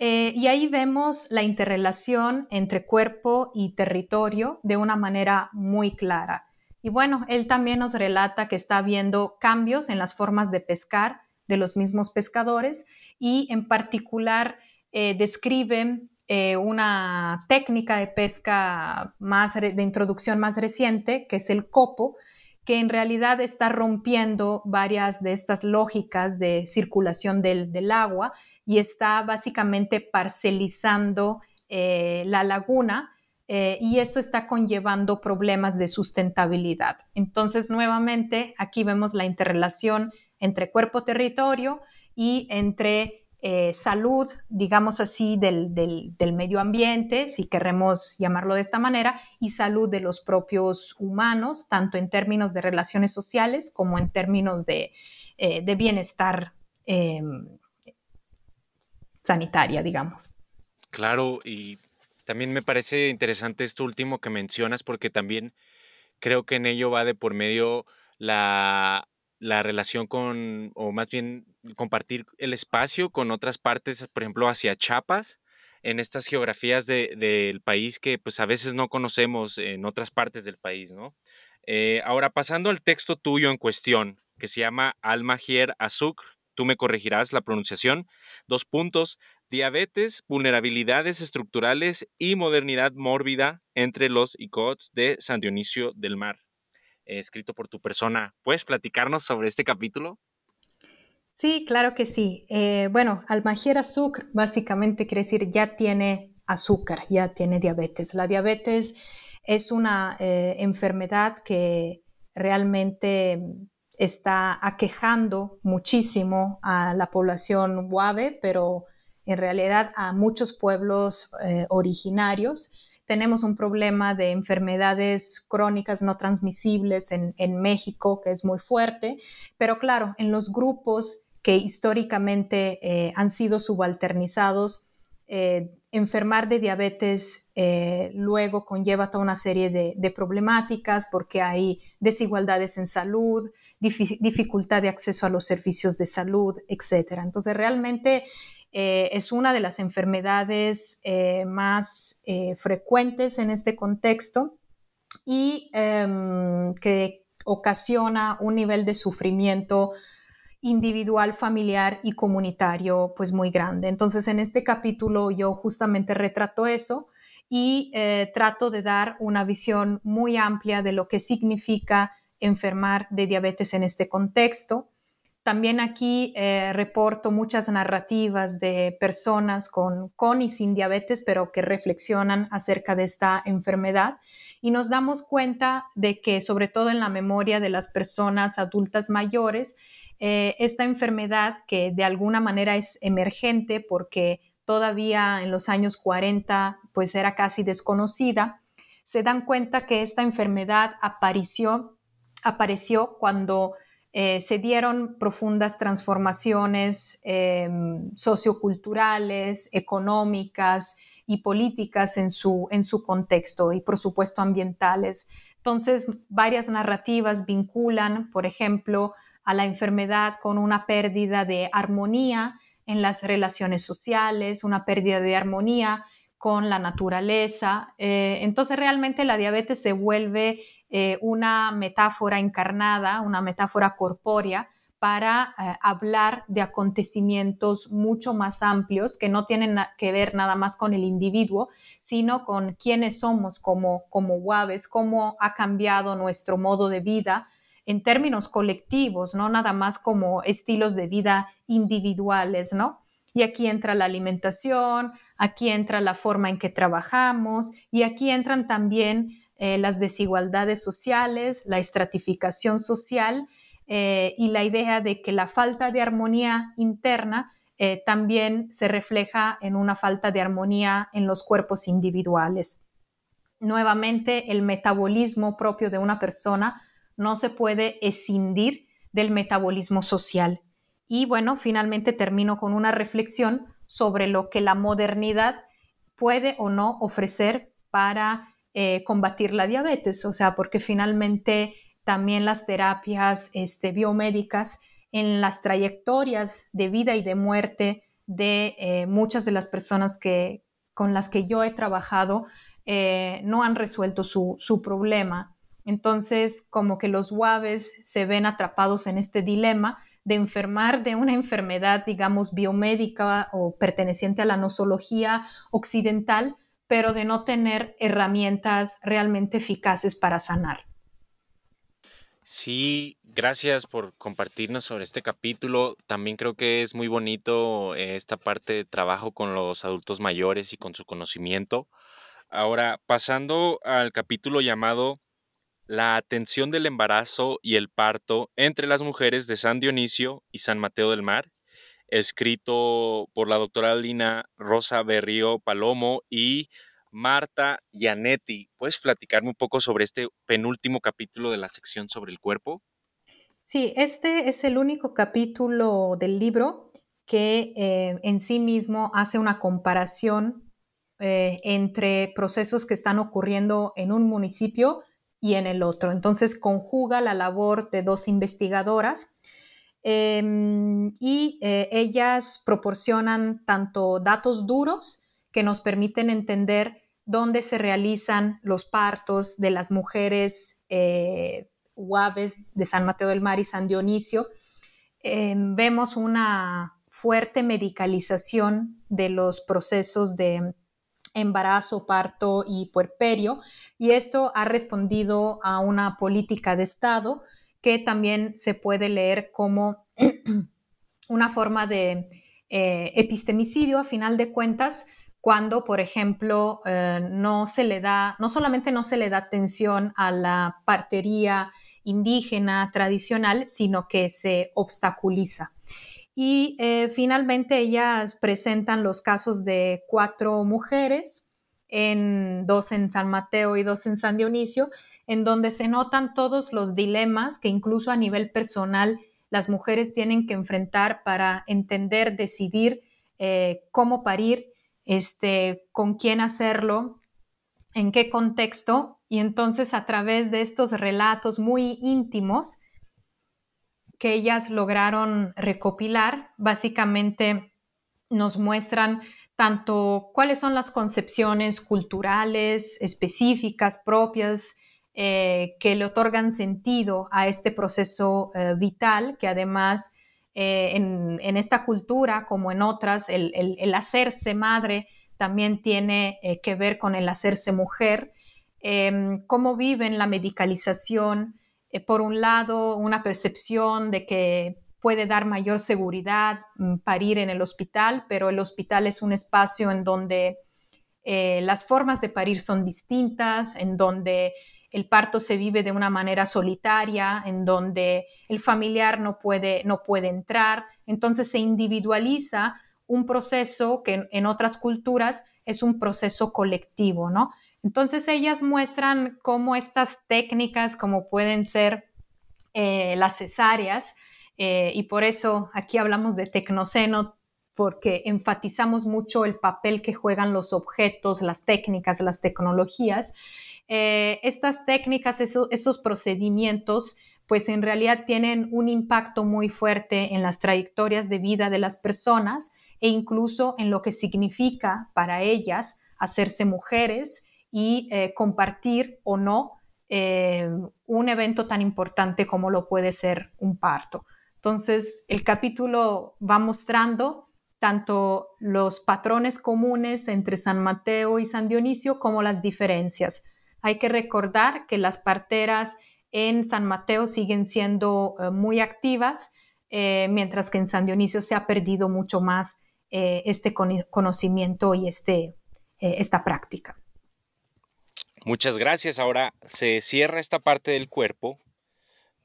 Eh, y ahí vemos la interrelación entre cuerpo y territorio de una manera muy clara. Y bueno, él también nos relata que está habiendo cambios en las formas de pescar de los mismos pescadores y en particular eh, describe eh, una técnica de pesca más de introducción más reciente, que es el copo, que en realidad está rompiendo varias de estas lógicas de circulación del agua y está básicamente parcelizando eh, la laguna eh, y esto está conllevando problemas de sustentabilidad. Entonces, nuevamente, aquí vemos la interrelación entre cuerpo-territorio y entre eh, salud, digamos así, del, medio ambiente, si queremos llamarlo de esta manera, y salud de los propios humanos, tanto en términos de relaciones sociales como en términos de, eh, bienestar em, sanitaria, digamos. Claro, y también me parece interesante esto último que mencionas porque también creo que en ello va de por medio la la relación con, o más bien compartir el espacio con otras partes, por ejemplo, hacia Chiapas, en estas geografías del país que pues a veces no conocemos en otras partes del país, ¿no? Eh, ahora, pasando al texto tuyo en cuestión, que se llama Almagier Azuk, tú me corregirás la pronunciación, dos puntos, diabetes, vulnerabilidades estructurales y modernidad mórbida entre los ICOTS de San Dionisio del Mar escrito por tu persona. ¿Puedes platicarnos sobre este capítulo? Sí, claro que sí. Eh, bueno, Almagier azúcar básicamente quiere decir ya tiene azúcar, ya tiene diabetes. La diabetes es una eh, enfermedad que realmente está aquejando muchísimo a la población guave, pero en realidad a muchos pueblos eh, originarios. Tenemos un problema de enfermedades crónicas no transmisibles en, México que es muy fuerte, pero claro, en los grupos que históricamente eh, han sido subalternizados, eh, enfermar de diabetes eh, luego conlleva toda una serie de, problemáticas porque hay desigualdades en salud, dificultad de acceso a los servicios de salud, etc. Entonces, realmente eh, es una de las enfermedades eh, más frecuentes en este contexto y em, que ocasiona un nivel de sufrimiento individual, familiar y comunitario pues muy grande. Entonces en este capítulo yo justamente retrato eso y trato de dar una visión muy amplia de lo que significa enfermar de diabetes en este contexto también aquí eh, reporto muchas narrativas de personas con y sin diabetes, pero que reflexionan acerca de esta enfermedad y nos damos cuenta de que, sobre todo en la memoria de las personas adultas mayores, eh, esta enfermedad que de alguna manera es emergente porque todavía en los años 40 pues era casi desconocida, se dan cuenta que esta enfermedad apareció, apareció cuando eh, se dieron profundas transformaciones em, socioculturales, económicas y políticas en su, en su contexto y, por supuesto, ambientales. Entonces, varias narrativas vinculan, por ejemplo, a la enfermedad con una pérdida de armonía en las relaciones sociales, una pérdida de armonía con la naturaleza. Eh, entonces, realmente la diabetes se vuelve eh, una metáfora encarnada, una metáfora corpórea para eh, hablar de acontecimientos mucho más amplios que no tienen que ver nada más con el individuo, sino con quiénes somos como, como Waves, cómo ha cambiado nuestro modo de vida en términos colectivos, no nada más como estilos de vida individuales, ¿no? Y aquí entra la alimentación, aquí entra la forma en que trabajamos y aquí entran también eh, las desigualdades sociales, la estratificación social eh, y la idea de que la falta de armonía interna eh, también se refleja en una falta de armonía en los cuerpos individuales. Nuevamente, el metabolismo propio de una persona no se puede escindir del metabolismo social. Y bueno, finalmente termino con una reflexión sobre lo que la modernidad puede o no ofrecer para eh, combatir la diabetes, o sea, porque finalmente también las terapias este, biomédicas en las trayectorias de vida y de muerte de eh, muchas de las personas que, con las que yo he trabajado eh, no han resuelto su, su, problema. Entonces, como que los guaves se ven atrapados en este dilema de enfermar de una enfermedad, digamos, biomédica o perteneciente a la nosología occidental, pero de no tener herramientas realmente eficaces para sanar. Sí, gracias por compartirnos sobre este capítulo. También creo que es muy bonito eh, esta parte de trabajo con los adultos mayores y con su conocimiento. Ahora, pasando al capítulo llamado La atención del embarazo y el parto entre las mujeres de San Dionisio y San Mateo del Mar, escrito por la doctora Lina Rosa Berrío Palomo y Marta Yanetti. ¿Puedes platicarme un poco sobre este penúltimo capítulo de la sección sobre el cuerpo? Sí, este es el único capítulo del libro que eh, en sí mismo hace una comparación eh, entre procesos que están ocurriendo en un municipio y en el otro. Entonces conjuga la labor de dos investigadoras em, y eh, ellas proporcionan tanto datos duros que nos permiten entender dónde se realizan los partos de las mujeres eh, de San Mateo del Mar y San Dionisio. Em, vemos una fuerte medicalización de los procesos de embarazo, parto y puerperio, y esto ha respondido a una política de Estado que también se puede leer como (clears throat) una forma de eh, epistemicidio, a final de cuentas, cuando, por ejemplo, eh, no se le da, no solamente no se le da atención a la partería indígena tradicional, sino que se obstaculiza. Y eh, finalmente ellas presentan los casos de cuatro mujeres, en, dos en San Mateo y dos en San Dionisio, en donde se notan todos los dilemas que incluso a nivel personal las mujeres tienen que enfrentar para entender, decidir eh, cómo parir, este, con quién hacerlo, en qué contexto. Y entonces a través de estos relatos muy íntimos, que ellas lograron recopilar. Básicamente nos muestran tanto cuáles son las concepciones culturales específicas propias eh, que le otorgan sentido a este proceso eh, vital, que además eh, en, esta cultura, como en otras, el hacerse madre también tiene que ver con el hacerse mujer, em, cómo viven la medicalización, eh, por un lado, una percepción de que puede dar mayor seguridad mm, parir en el hospital, pero el hospital es un espacio en donde eh, las formas de parir son distintas, en donde el parto se vive de una manera solitaria, en donde el familiar no puede, no puede entrar. Entonces se individualiza un proceso que en otras culturas es un proceso colectivo, ¿no? Entonces ellas muestran cómo estas técnicas, como pueden ser eh, las cesáreas, eh, y por eso aquí hablamos de tecnoceno, porque enfatizamos mucho el papel que juegan los objetos, las técnicas, las tecnologías. Eh, estas técnicas, esos procedimientos, pues en realidad tienen un impacto muy fuerte en las trayectorias de vida de las personas e incluso en lo que significa para ellas hacerse mujeres y eh, compartir o no eh, un evento tan importante como lo puede ser un parto. Entonces, el capítulo va mostrando tanto los patrones comunes entre San Mateo y San Dionisio como las diferencias. Hay que recordar que las parteras en San Mateo siguen siendo eh, muy activas, mientras que en San Dionisio se ha perdido mucho más este conocimiento y este, esta práctica. Muchas gracias. Ahora se cierra esta parte del cuerpo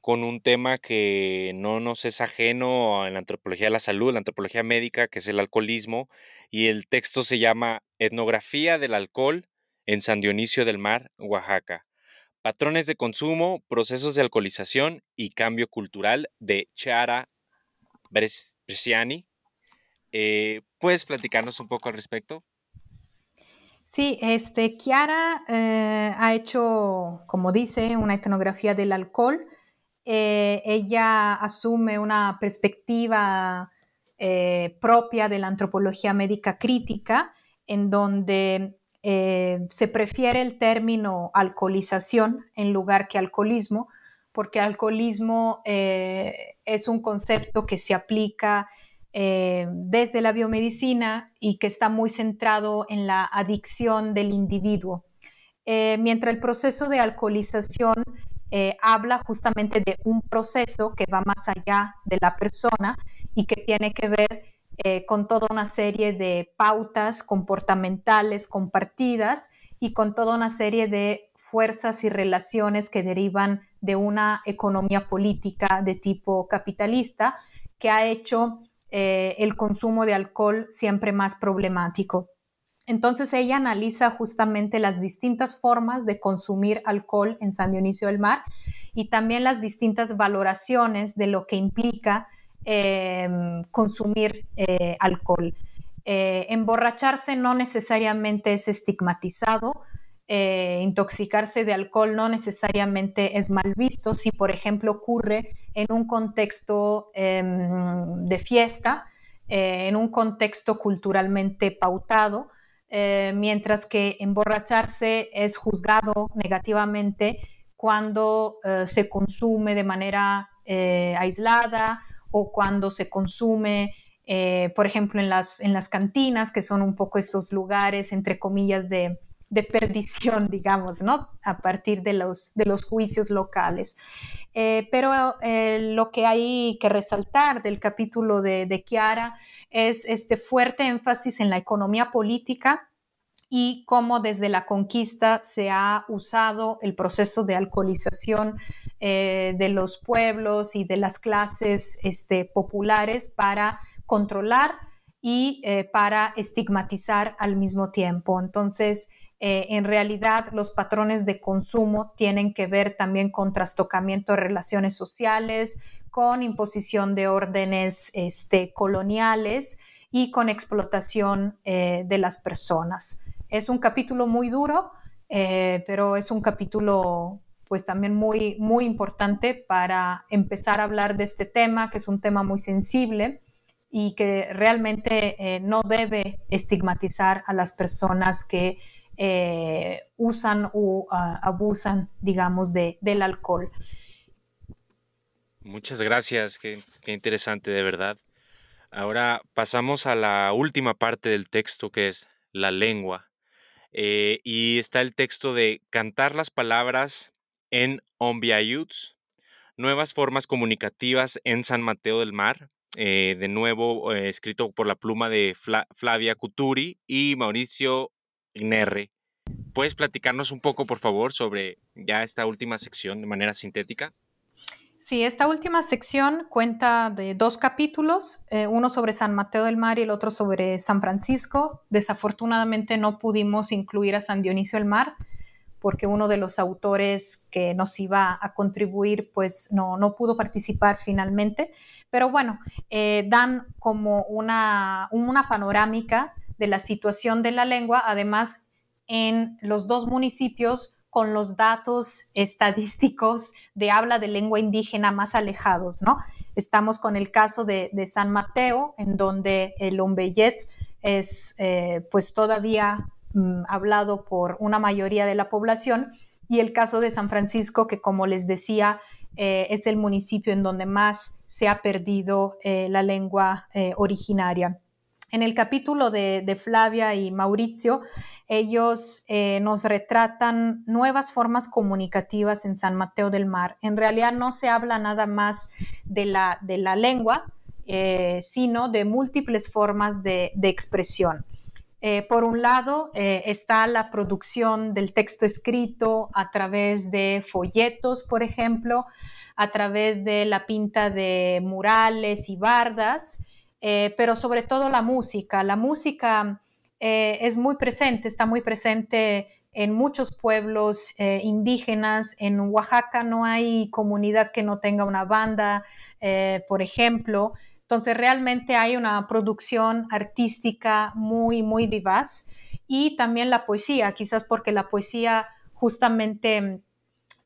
con un tema que no nos es ajeno en la antropología de la salud, la antropología médica, que es el alcoholismo, y el texto se llama Etnografía del alcohol en San Dionisio del Mar, Oaxaca. Patrones de consumo, procesos de alcoholización y cambio cultural de Chara Bresciani. Eh, ¿Puedes platicarnos un poco al respecto? Sí, este, Chiara eh, ha hecho, como dice, una etnografía del alcohol. Eh, ella asume una perspectiva eh, propia de la antropología médica crítica, en donde se prefiere el término alcoholización en lugar que alcoholismo, porque alcoholismo es un concepto que se aplica eh, desde la biomedicina y que está muy centrado en la adicción del individuo. Eh, mientras el proceso de alcoholización eh, habla justamente de un proceso que va más allá de la persona y que tiene que ver eh, con toda una serie de pautas comportamentales compartidas y con toda una serie de fuerzas y relaciones que derivan de una economía política de tipo capitalista que ha hecho eh, el consumo de alcohol siempre más problemático. Entonces ella analiza justamente las distintas formas de consumir alcohol en San Dionisio del Mar y también las distintas valoraciones de lo que implica Em, consumir eh, alcohol. Eh, emborracharse no necesariamente es estigmatizado, eh, intoxicarse de alcohol no necesariamente es mal visto. Si, por ejemplo, ocurre en un contexto em, de fiesta, en un contexto culturalmente pautado, mientras que emborracharse es juzgado negativamente cuando se consume de manera aislada o cuando se consume, eh, por ejemplo, en las, en las cantinas, que son un poco estos lugares, entre comillas, de, perdición, (laughs) digamos, ¿no? A partir de los, de los juicios locales. Eh, pero eh, lo que hay que resaltar del capítulo de, de Chiara es este fuerte énfasis en la economía política y cómo desde la conquista se ha usado el proceso de alcoholización eh, de los pueblos y de las clases este, populares para controlar y para estigmatizar al mismo tiempo. Entonces, eh, en realidad los patrones de consumo tienen que ver también con trastocamiento de relaciones sociales, con imposición de órdenes este, coloniales y con explotación de las personas. Es un capítulo muy duro, eh, pero es un capítulo pues también muy, muy importante para empezar a hablar de este tema, que es un tema muy sensible y que realmente eh, no debe estigmatizar a las personas que eh, usan o ah, abusan, digamos, de, del alcohol. Muchas gracias, qué, interesante de verdad. Ahora pasamos a la última parte del texto, que es la lengua. Eh, y está el texto de cantar las palabras en Ombiayuts, nuevas formas comunicativas en San Mateo del Mar, eh, de nuevo escrito por la pluma de Flavia Cuturi y Mauricio Ignerre. ¿Puedes platicarnos un poco, por favor, sobre ya esta última sección de manera sintética? Sí, esta última sección cuenta de dos capítulos, eh, uno sobre San Mateo del Mar y el otro sobre San Francisco. Desafortunadamente no pudimos incluir a San Dionisio del Mar porque uno de los autores que nos iba a contribuir pues no, no pudo participar finalmente. Pero bueno, eh, dan como una, una panorámica de la situación de la lengua, además en los dos municipios con los datos estadísticos de habla de lengua indígena más alejados, ¿no? Estamos con el caso de, San Mateo, en donde el Ombeyet es eh, pues todavía mm, hablado por una mayoría de la población, y el caso de San Francisco, que como les decía, eh, es el municipio en donde más se ha perdido eh, la lengua originaria. En el capítulo de, Flavia y Mauricio, ellos eh, nos retratan nuevas formas comunicativas en San Mateo del Mar. En realidad no se habla nada más de la, de la lengua, eh, sino de múltiples formas de, expresión. Eh, por un lado está la producción del texto escrito a través de folletos, por ejemplo, a través de la pinta de murales y bardas, eh, pero sobre todo la música. La música eh, es muy presente, está muy presente en muchos pueblos eh, indígenas. En Oaxaca no hay comunidad que no tenga una banda, por ejemplo. Entonces realmente hay una producción artística muy, muy vivaz y también la poesía, quizás porque la poesía justamente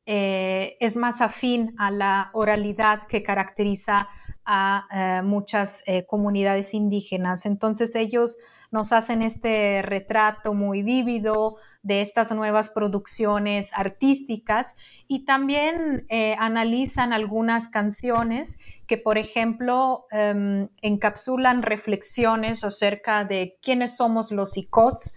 es más afín a la oralidad que caracteriza a eh, muchas eh, comunidades indígenas. Entonces ellos nos hacen este retrato muy vívido de estas nuevas producciones artísticas y también eh, analizan algunas canciones que, por ejemplo, em, encapsulan reflexiones acerca de quiénes somos los icots,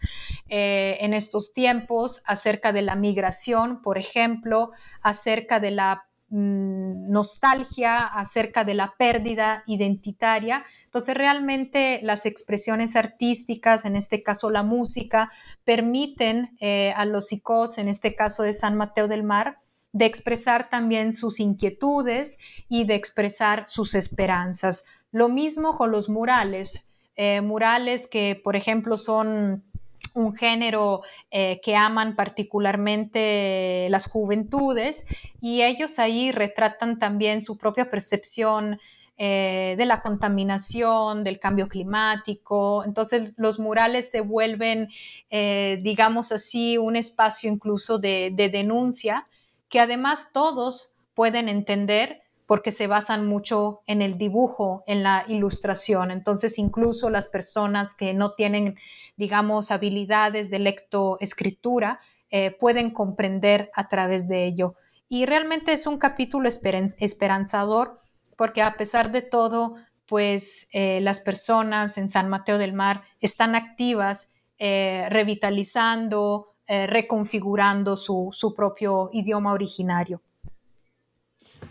en estos tiempos acerca de la migración, por ejemplo, acerca de la nostalgia, acerca de la pérdida identitaria. Entonces, realmente las expresiones artísticas, en este caso la música, permiten eh, a los psicos, en este caso de San Mateo del Mar, de expresar también sus inquietudes y de expresar sus esperanzas. Lo mismo con los murales, eh, murales que, por ejemplo, son un género eh, que aman particularmente las juventudes y ellos ahí retratan también su propia percepción eh, de la contaminación, del cambio climático. Entonces los murales se vuelven, digamos así, un espacio incluso de denuncia que además todos pueden entender porque se basan mucho en el dibujo, en la ilustración. Entonces, incluso las personas que no tienen, digamos, habilidades de lectoescritura, eh, pueden comprender a través de ello. Y realmente es un capítulo esperanzador porque a pesar de todo, pues eh, las personas en San Mateo del Mar están activas, eh, revitalizando, eh, reconfigurando su, su propio idioma originario.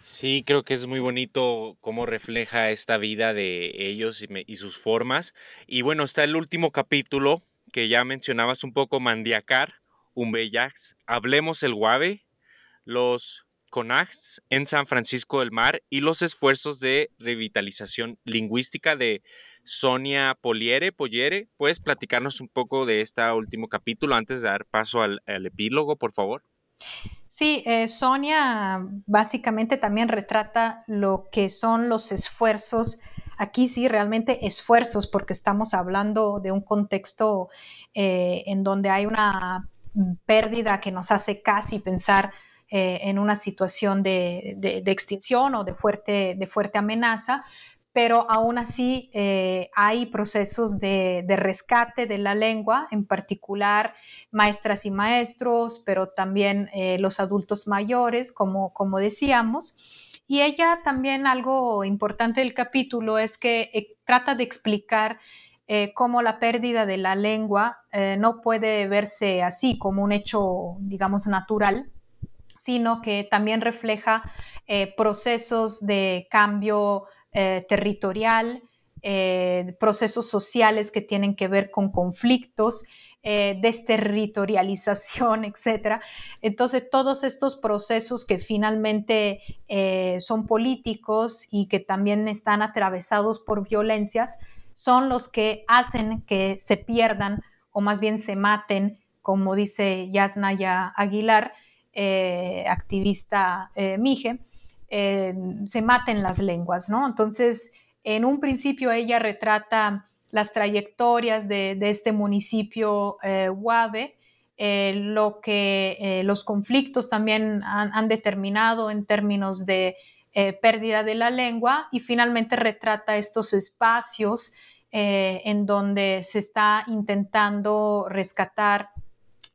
Sí, creo que es muy bonito cómo refleja esta vida de ellos y, sus formas. Y bueno, está el último capítulo que ya mencionabas un poco, Mandiacar, Umbeyax, Hablemos el Guave, los CONAX en San Francisco del Mar y los esfuerzos de revitalización lingüística de Sonia Poliere. Poliere, ¿puedes platicarnos un poco de este último capítulo antes de dar paso al, epílogo, por favor? Sí, eh, Sonia básicamente también retrata lo que son los esfuerzos. Aquí sí realmente esfuerzos, porque estamos hablando de un contexto eh, en donde hay una pérdida que nos hace casi pensar eh, en una situación de, extinción o de fuerte, de fuerte amenaza, pero aún así eh, hay procesos de, rescate de la lengua, en particular maestras y maestros, pero también eh, los adultos mayores, como, como decíamos. Y ella también algo importante del capítulo es que trata de explicar cómo la pérdida de la lengua no puede verse así como un hecho, digamos, natural, sino que también refleja eh, procesos de cambio eh, territorial, eh, procesos sociales que tienen que ver con conflictos, desterritorialización, (laughs) etc. Entonces, todos estos procesos que finalmente son políticos y que también están atravesados por violencias, son los que hacen que se pierdan o más bien se maten, como dice Yasnaya Aguilar, eh, activista eh, Mije, eh, se maten las lenguas, ¿no? Entonces, en un principio ella retrata las trayectorias de, este municipio Huave, lo que los conflictos también han, determinado en términos de pérdida de la lengua y finalmente retrata estos espacios en donde se está intentando rescatar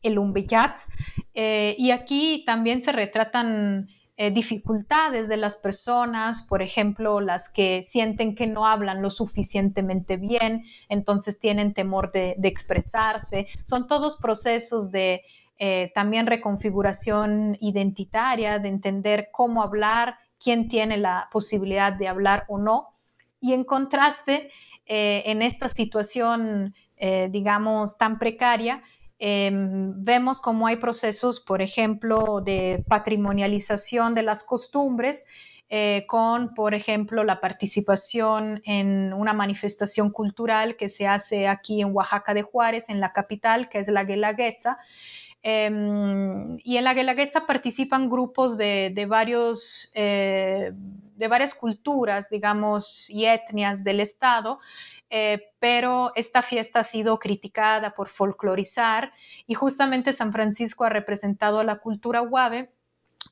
el Umbeyats. Eh, y aquí también se retratan eh, dificultades de las personas, por ejemplo, las que sienten que no hablan lo suficientemente bien, entonces tienen temor de, expresarse. Son todos procesos de eh, también reconfiguración identitaria, de entender cómo hablar, quién tiene la posibilidad de hablar o no. Y en contraste, en esta situación, digamos, tan precaria, Em, vemos cómo hay procesos, por ejemplo, de patrimonialización de las costumbres, eh, con, por ejemplo, la participación en una manifestación cultural que se hace aquí en Oaxaca de Juárez, en la capital, que es la Guelaguetza. Em, y en la Guelaguetza participan grupos de, varios, eh, de varias culturas, digamos, y etnias del Estado, eh, pero esta fiesta ha sido criticada por folclorizar y justamente San Francisco ha representado a la cultura guave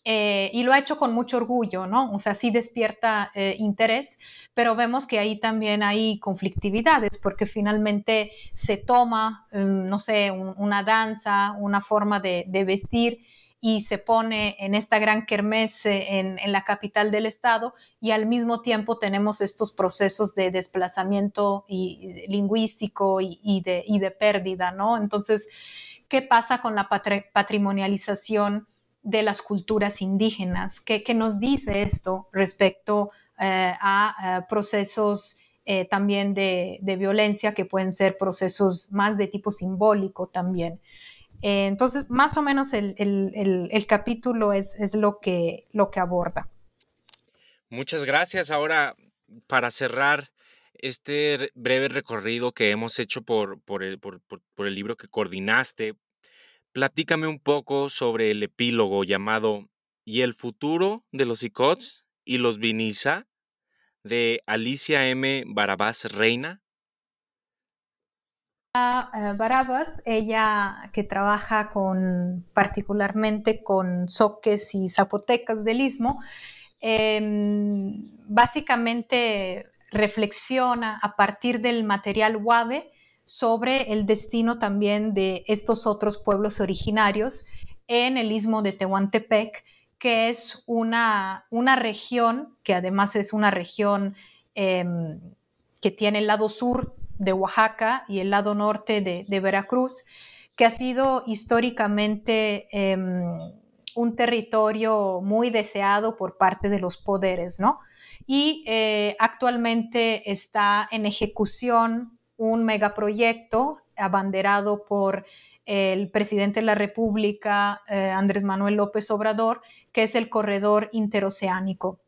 eh, y lo ha hecho con mucho orgullo, ¿no? O sea, sí despierta eh, interés, pero vemos que ahí también hay conflictividades, porque finalmente se toma, mm, no sé, una danza, una forma de, vestir, y se pone en esta gran kermesse en, la capital del estado y al mismo tiempo tenemos estos procesos de desplazamiento lingüístico y, de, pérdida, ¿no? Entonces, ¿qué pasa con la patrimonialización de las culturas indígenas? ¿Qué, nos dice esto respecto eh, a, procesos eh, también de, de violencia que pueden ser procesos más de tipo simbólico también? Eh, entonces, más o menos el, capítulo es, lo, que, lo que aborda. Muchas gracias. Ahora, para cerrar este breve recorrido que hemos hecho por, por, el, libro que coordinaste, platícame un poco sobre el epílogo llamado ¿Y el futuro de los ICOTS y los Vinisa? de Alicia M. Barabás Reina. Eh, Barabas, ella que trabaja con, particularmente con soques y zapotecas del istmo, em, básicamente reflexiona a partir del material Huave sobre el destino también de estos otros pueblos originarios en el istmo de Tehuantepec, que es una, una región, que además es una región em, que tiene el lado sur de Oaxaca y el lado norte de, Veracruz, que ha sido históricamente em, un territorio muy deseado por parte de los poderes, ¿no? Y eh, actualmente está en ejecución un megaproyecto abanderado por el presidente de la República, eh, Andrés Manuel López Obrador, que es el corredor interoceánico.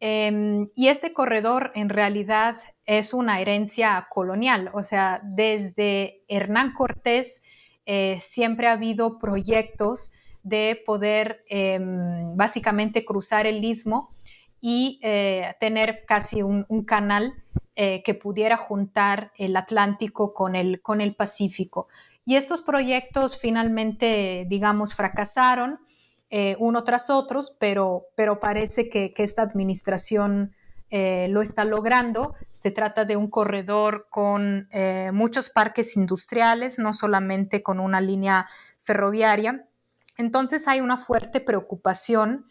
Em, y este corredor en realidad es una herencia colonial, o sea, desde Hernán Cortés eh, siempre ha habido proyectos de poder em, básicamente cruzar el istmo y eh, tener casi un, canal eh, que pudiera juntar el Atlántico con el, con el Pacífico. Y estos proyectos finalmente, digamos, fracasaron eh, uno tras otros, pero, pero parece que, esta administración eh, lo está logrando. Se trata de un corredor con eh, muchos parques industriales, no solamente con una línea ferroviaria. Entonces hay una fuerte preocupación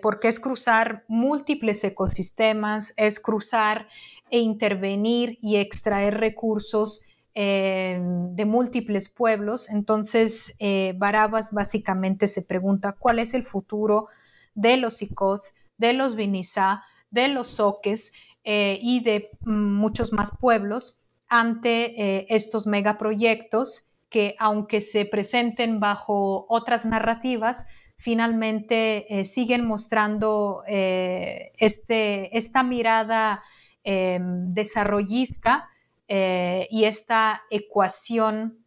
porque es cruzar múltiples ecosistemas, es cruzar e intervenir y extraer recursos eh, de múltiples pueblos. Entonces, eh, Barabas básicamente se pregunta cuál es el futuro de los Icots, de los Vinizá, de los Soques eh, y de mm, muchos más pueblos ante estos megaproyectos que, aunque se presenten bajo otras narrativas, finalmente siguen mostrando este, esta mirada desarrollista eh, y esta ecuación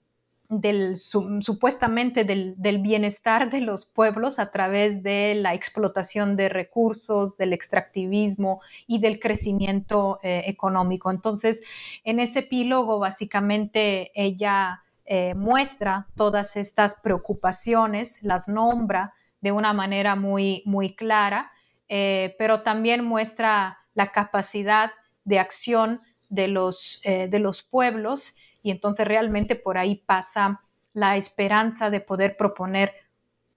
del, supuestamente del, bienestar de los pueblos a través de la explotación de recursos, del extractivismo y del crecimiento eh, económico. Entonces, en ese epílogo, básicamente, ella eh, muestra todas estas preocupaciones, las nombra de una manera muy, muy clara, pero también muestra la capacidad de acción de los, eh, de los pueblos y entonces realmente por ahí pasa la esperanza de poder proponer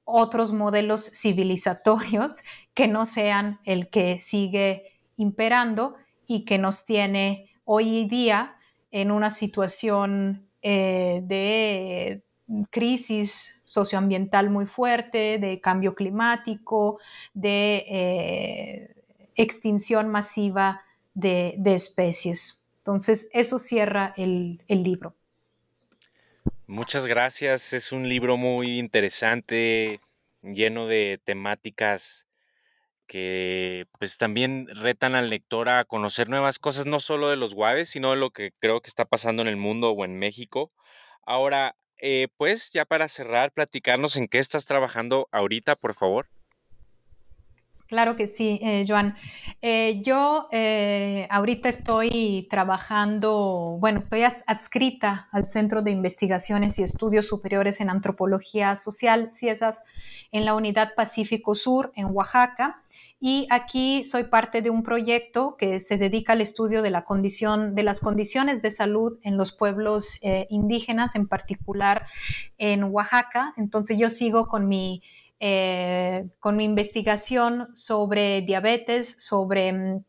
otros modelos civilizatorios (laughs) que no sean el que sigue imperando y que nos tiene hoy día en una situación eh, de crisis socioambiental muy fuerte, de cambio climático, de eh, extinción masiva de especies. Entonces, eso cierra el, libro. Muchas gracias. Es un libro muy interesante, lleno de temáticas que pues también retan al lector a conocer nuevas cosas, no solo de los guaves, sino de lo que creo que está pasando en el mundo o en México. Ahora, eh, pues ya para cerrar, platicarnos en qué estás trabajando ahorita, por favor. Claro que sí, eh, Joan. Eh, yo eh, ahorita estoy trabajando, bueno, estoy adscrita al Centro de Investigaciones y Estudios Superiores en Antropología Social, CIESAS, en la Unidad Pacífico Sur, en Oaxaca. y aquí soy parte de un proyecto que se dedica al estudio de la condición de las condiciones de salud en los pueblos eh, indígenas, en particular en Oaxaca. Entonces yo sigo con mi eh, con mi investigación sobre diabetes, sobre mm,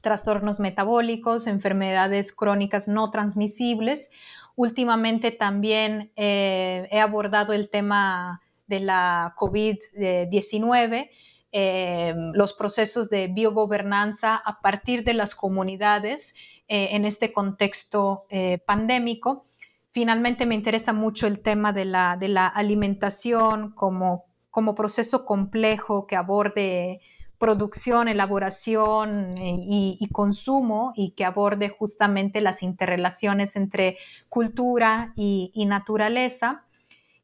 trastornos metabólicos, enfermedades crónicas no transmisibles. Últimamente también eh, he abordado el tema de la COVID-19 eh, los procesos de biogobernanza a partir de las comunidades en este contexto pandémico. Finalmente me interesa mucho el tema de la alimentación como, como proceso complejo que aborde producción, elaboración y, consumo y que aborde justamente las interrelaciones entre cultura y, naturaleza.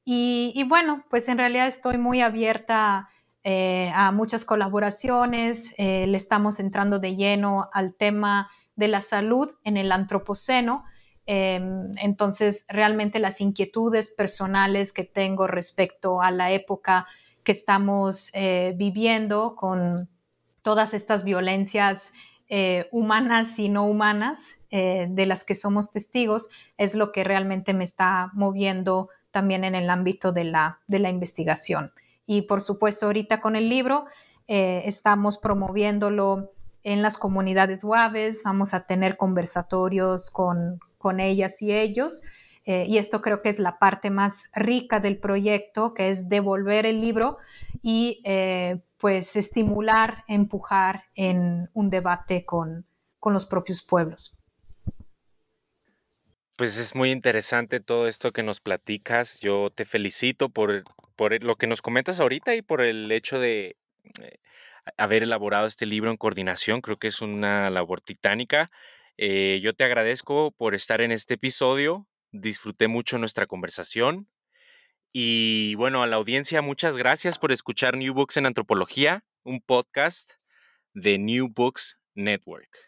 Y, y, bueno, pues en realidad estoy muy abierta eh, a muchas colaboraciones, eh, le estamos entrando de lleno al tema de la salud en el antropoceno. Em, entonces, realmente las inquietudes personales que tengo respecto a la época que estamos eh, viviendo con todas estas violencias humanas y no humanas de las que somos testigos, es lo que realmente me está moviendo también en el ámbito de la, de la investigación. Y por supuesto, ahorita con el libro eh, estamos promoviéndolo en las comunidades WAVES, vamos a tener conversatorios con, con ellas y ellos. Eh, y esto creo que es la parte más rica del proyecto, que es devolver el libro y eh, pues estimular, empujar en un debate con, con los propios pueblos. Pues es muy interesante todo esto que nos platicas. Yo te felicito por por lo que nos comentas ahorita y por el hecho de eh, haber elaborado este libro en coordinación. Creo que es una labor titánica. Eh, yo te agradezco por estar en este episodio. Disfruté mucho nuestra conversación. Y bueno, a la audiencia, muchas gracias por escuchar New Books en Antropología, un podcast de New Books Network.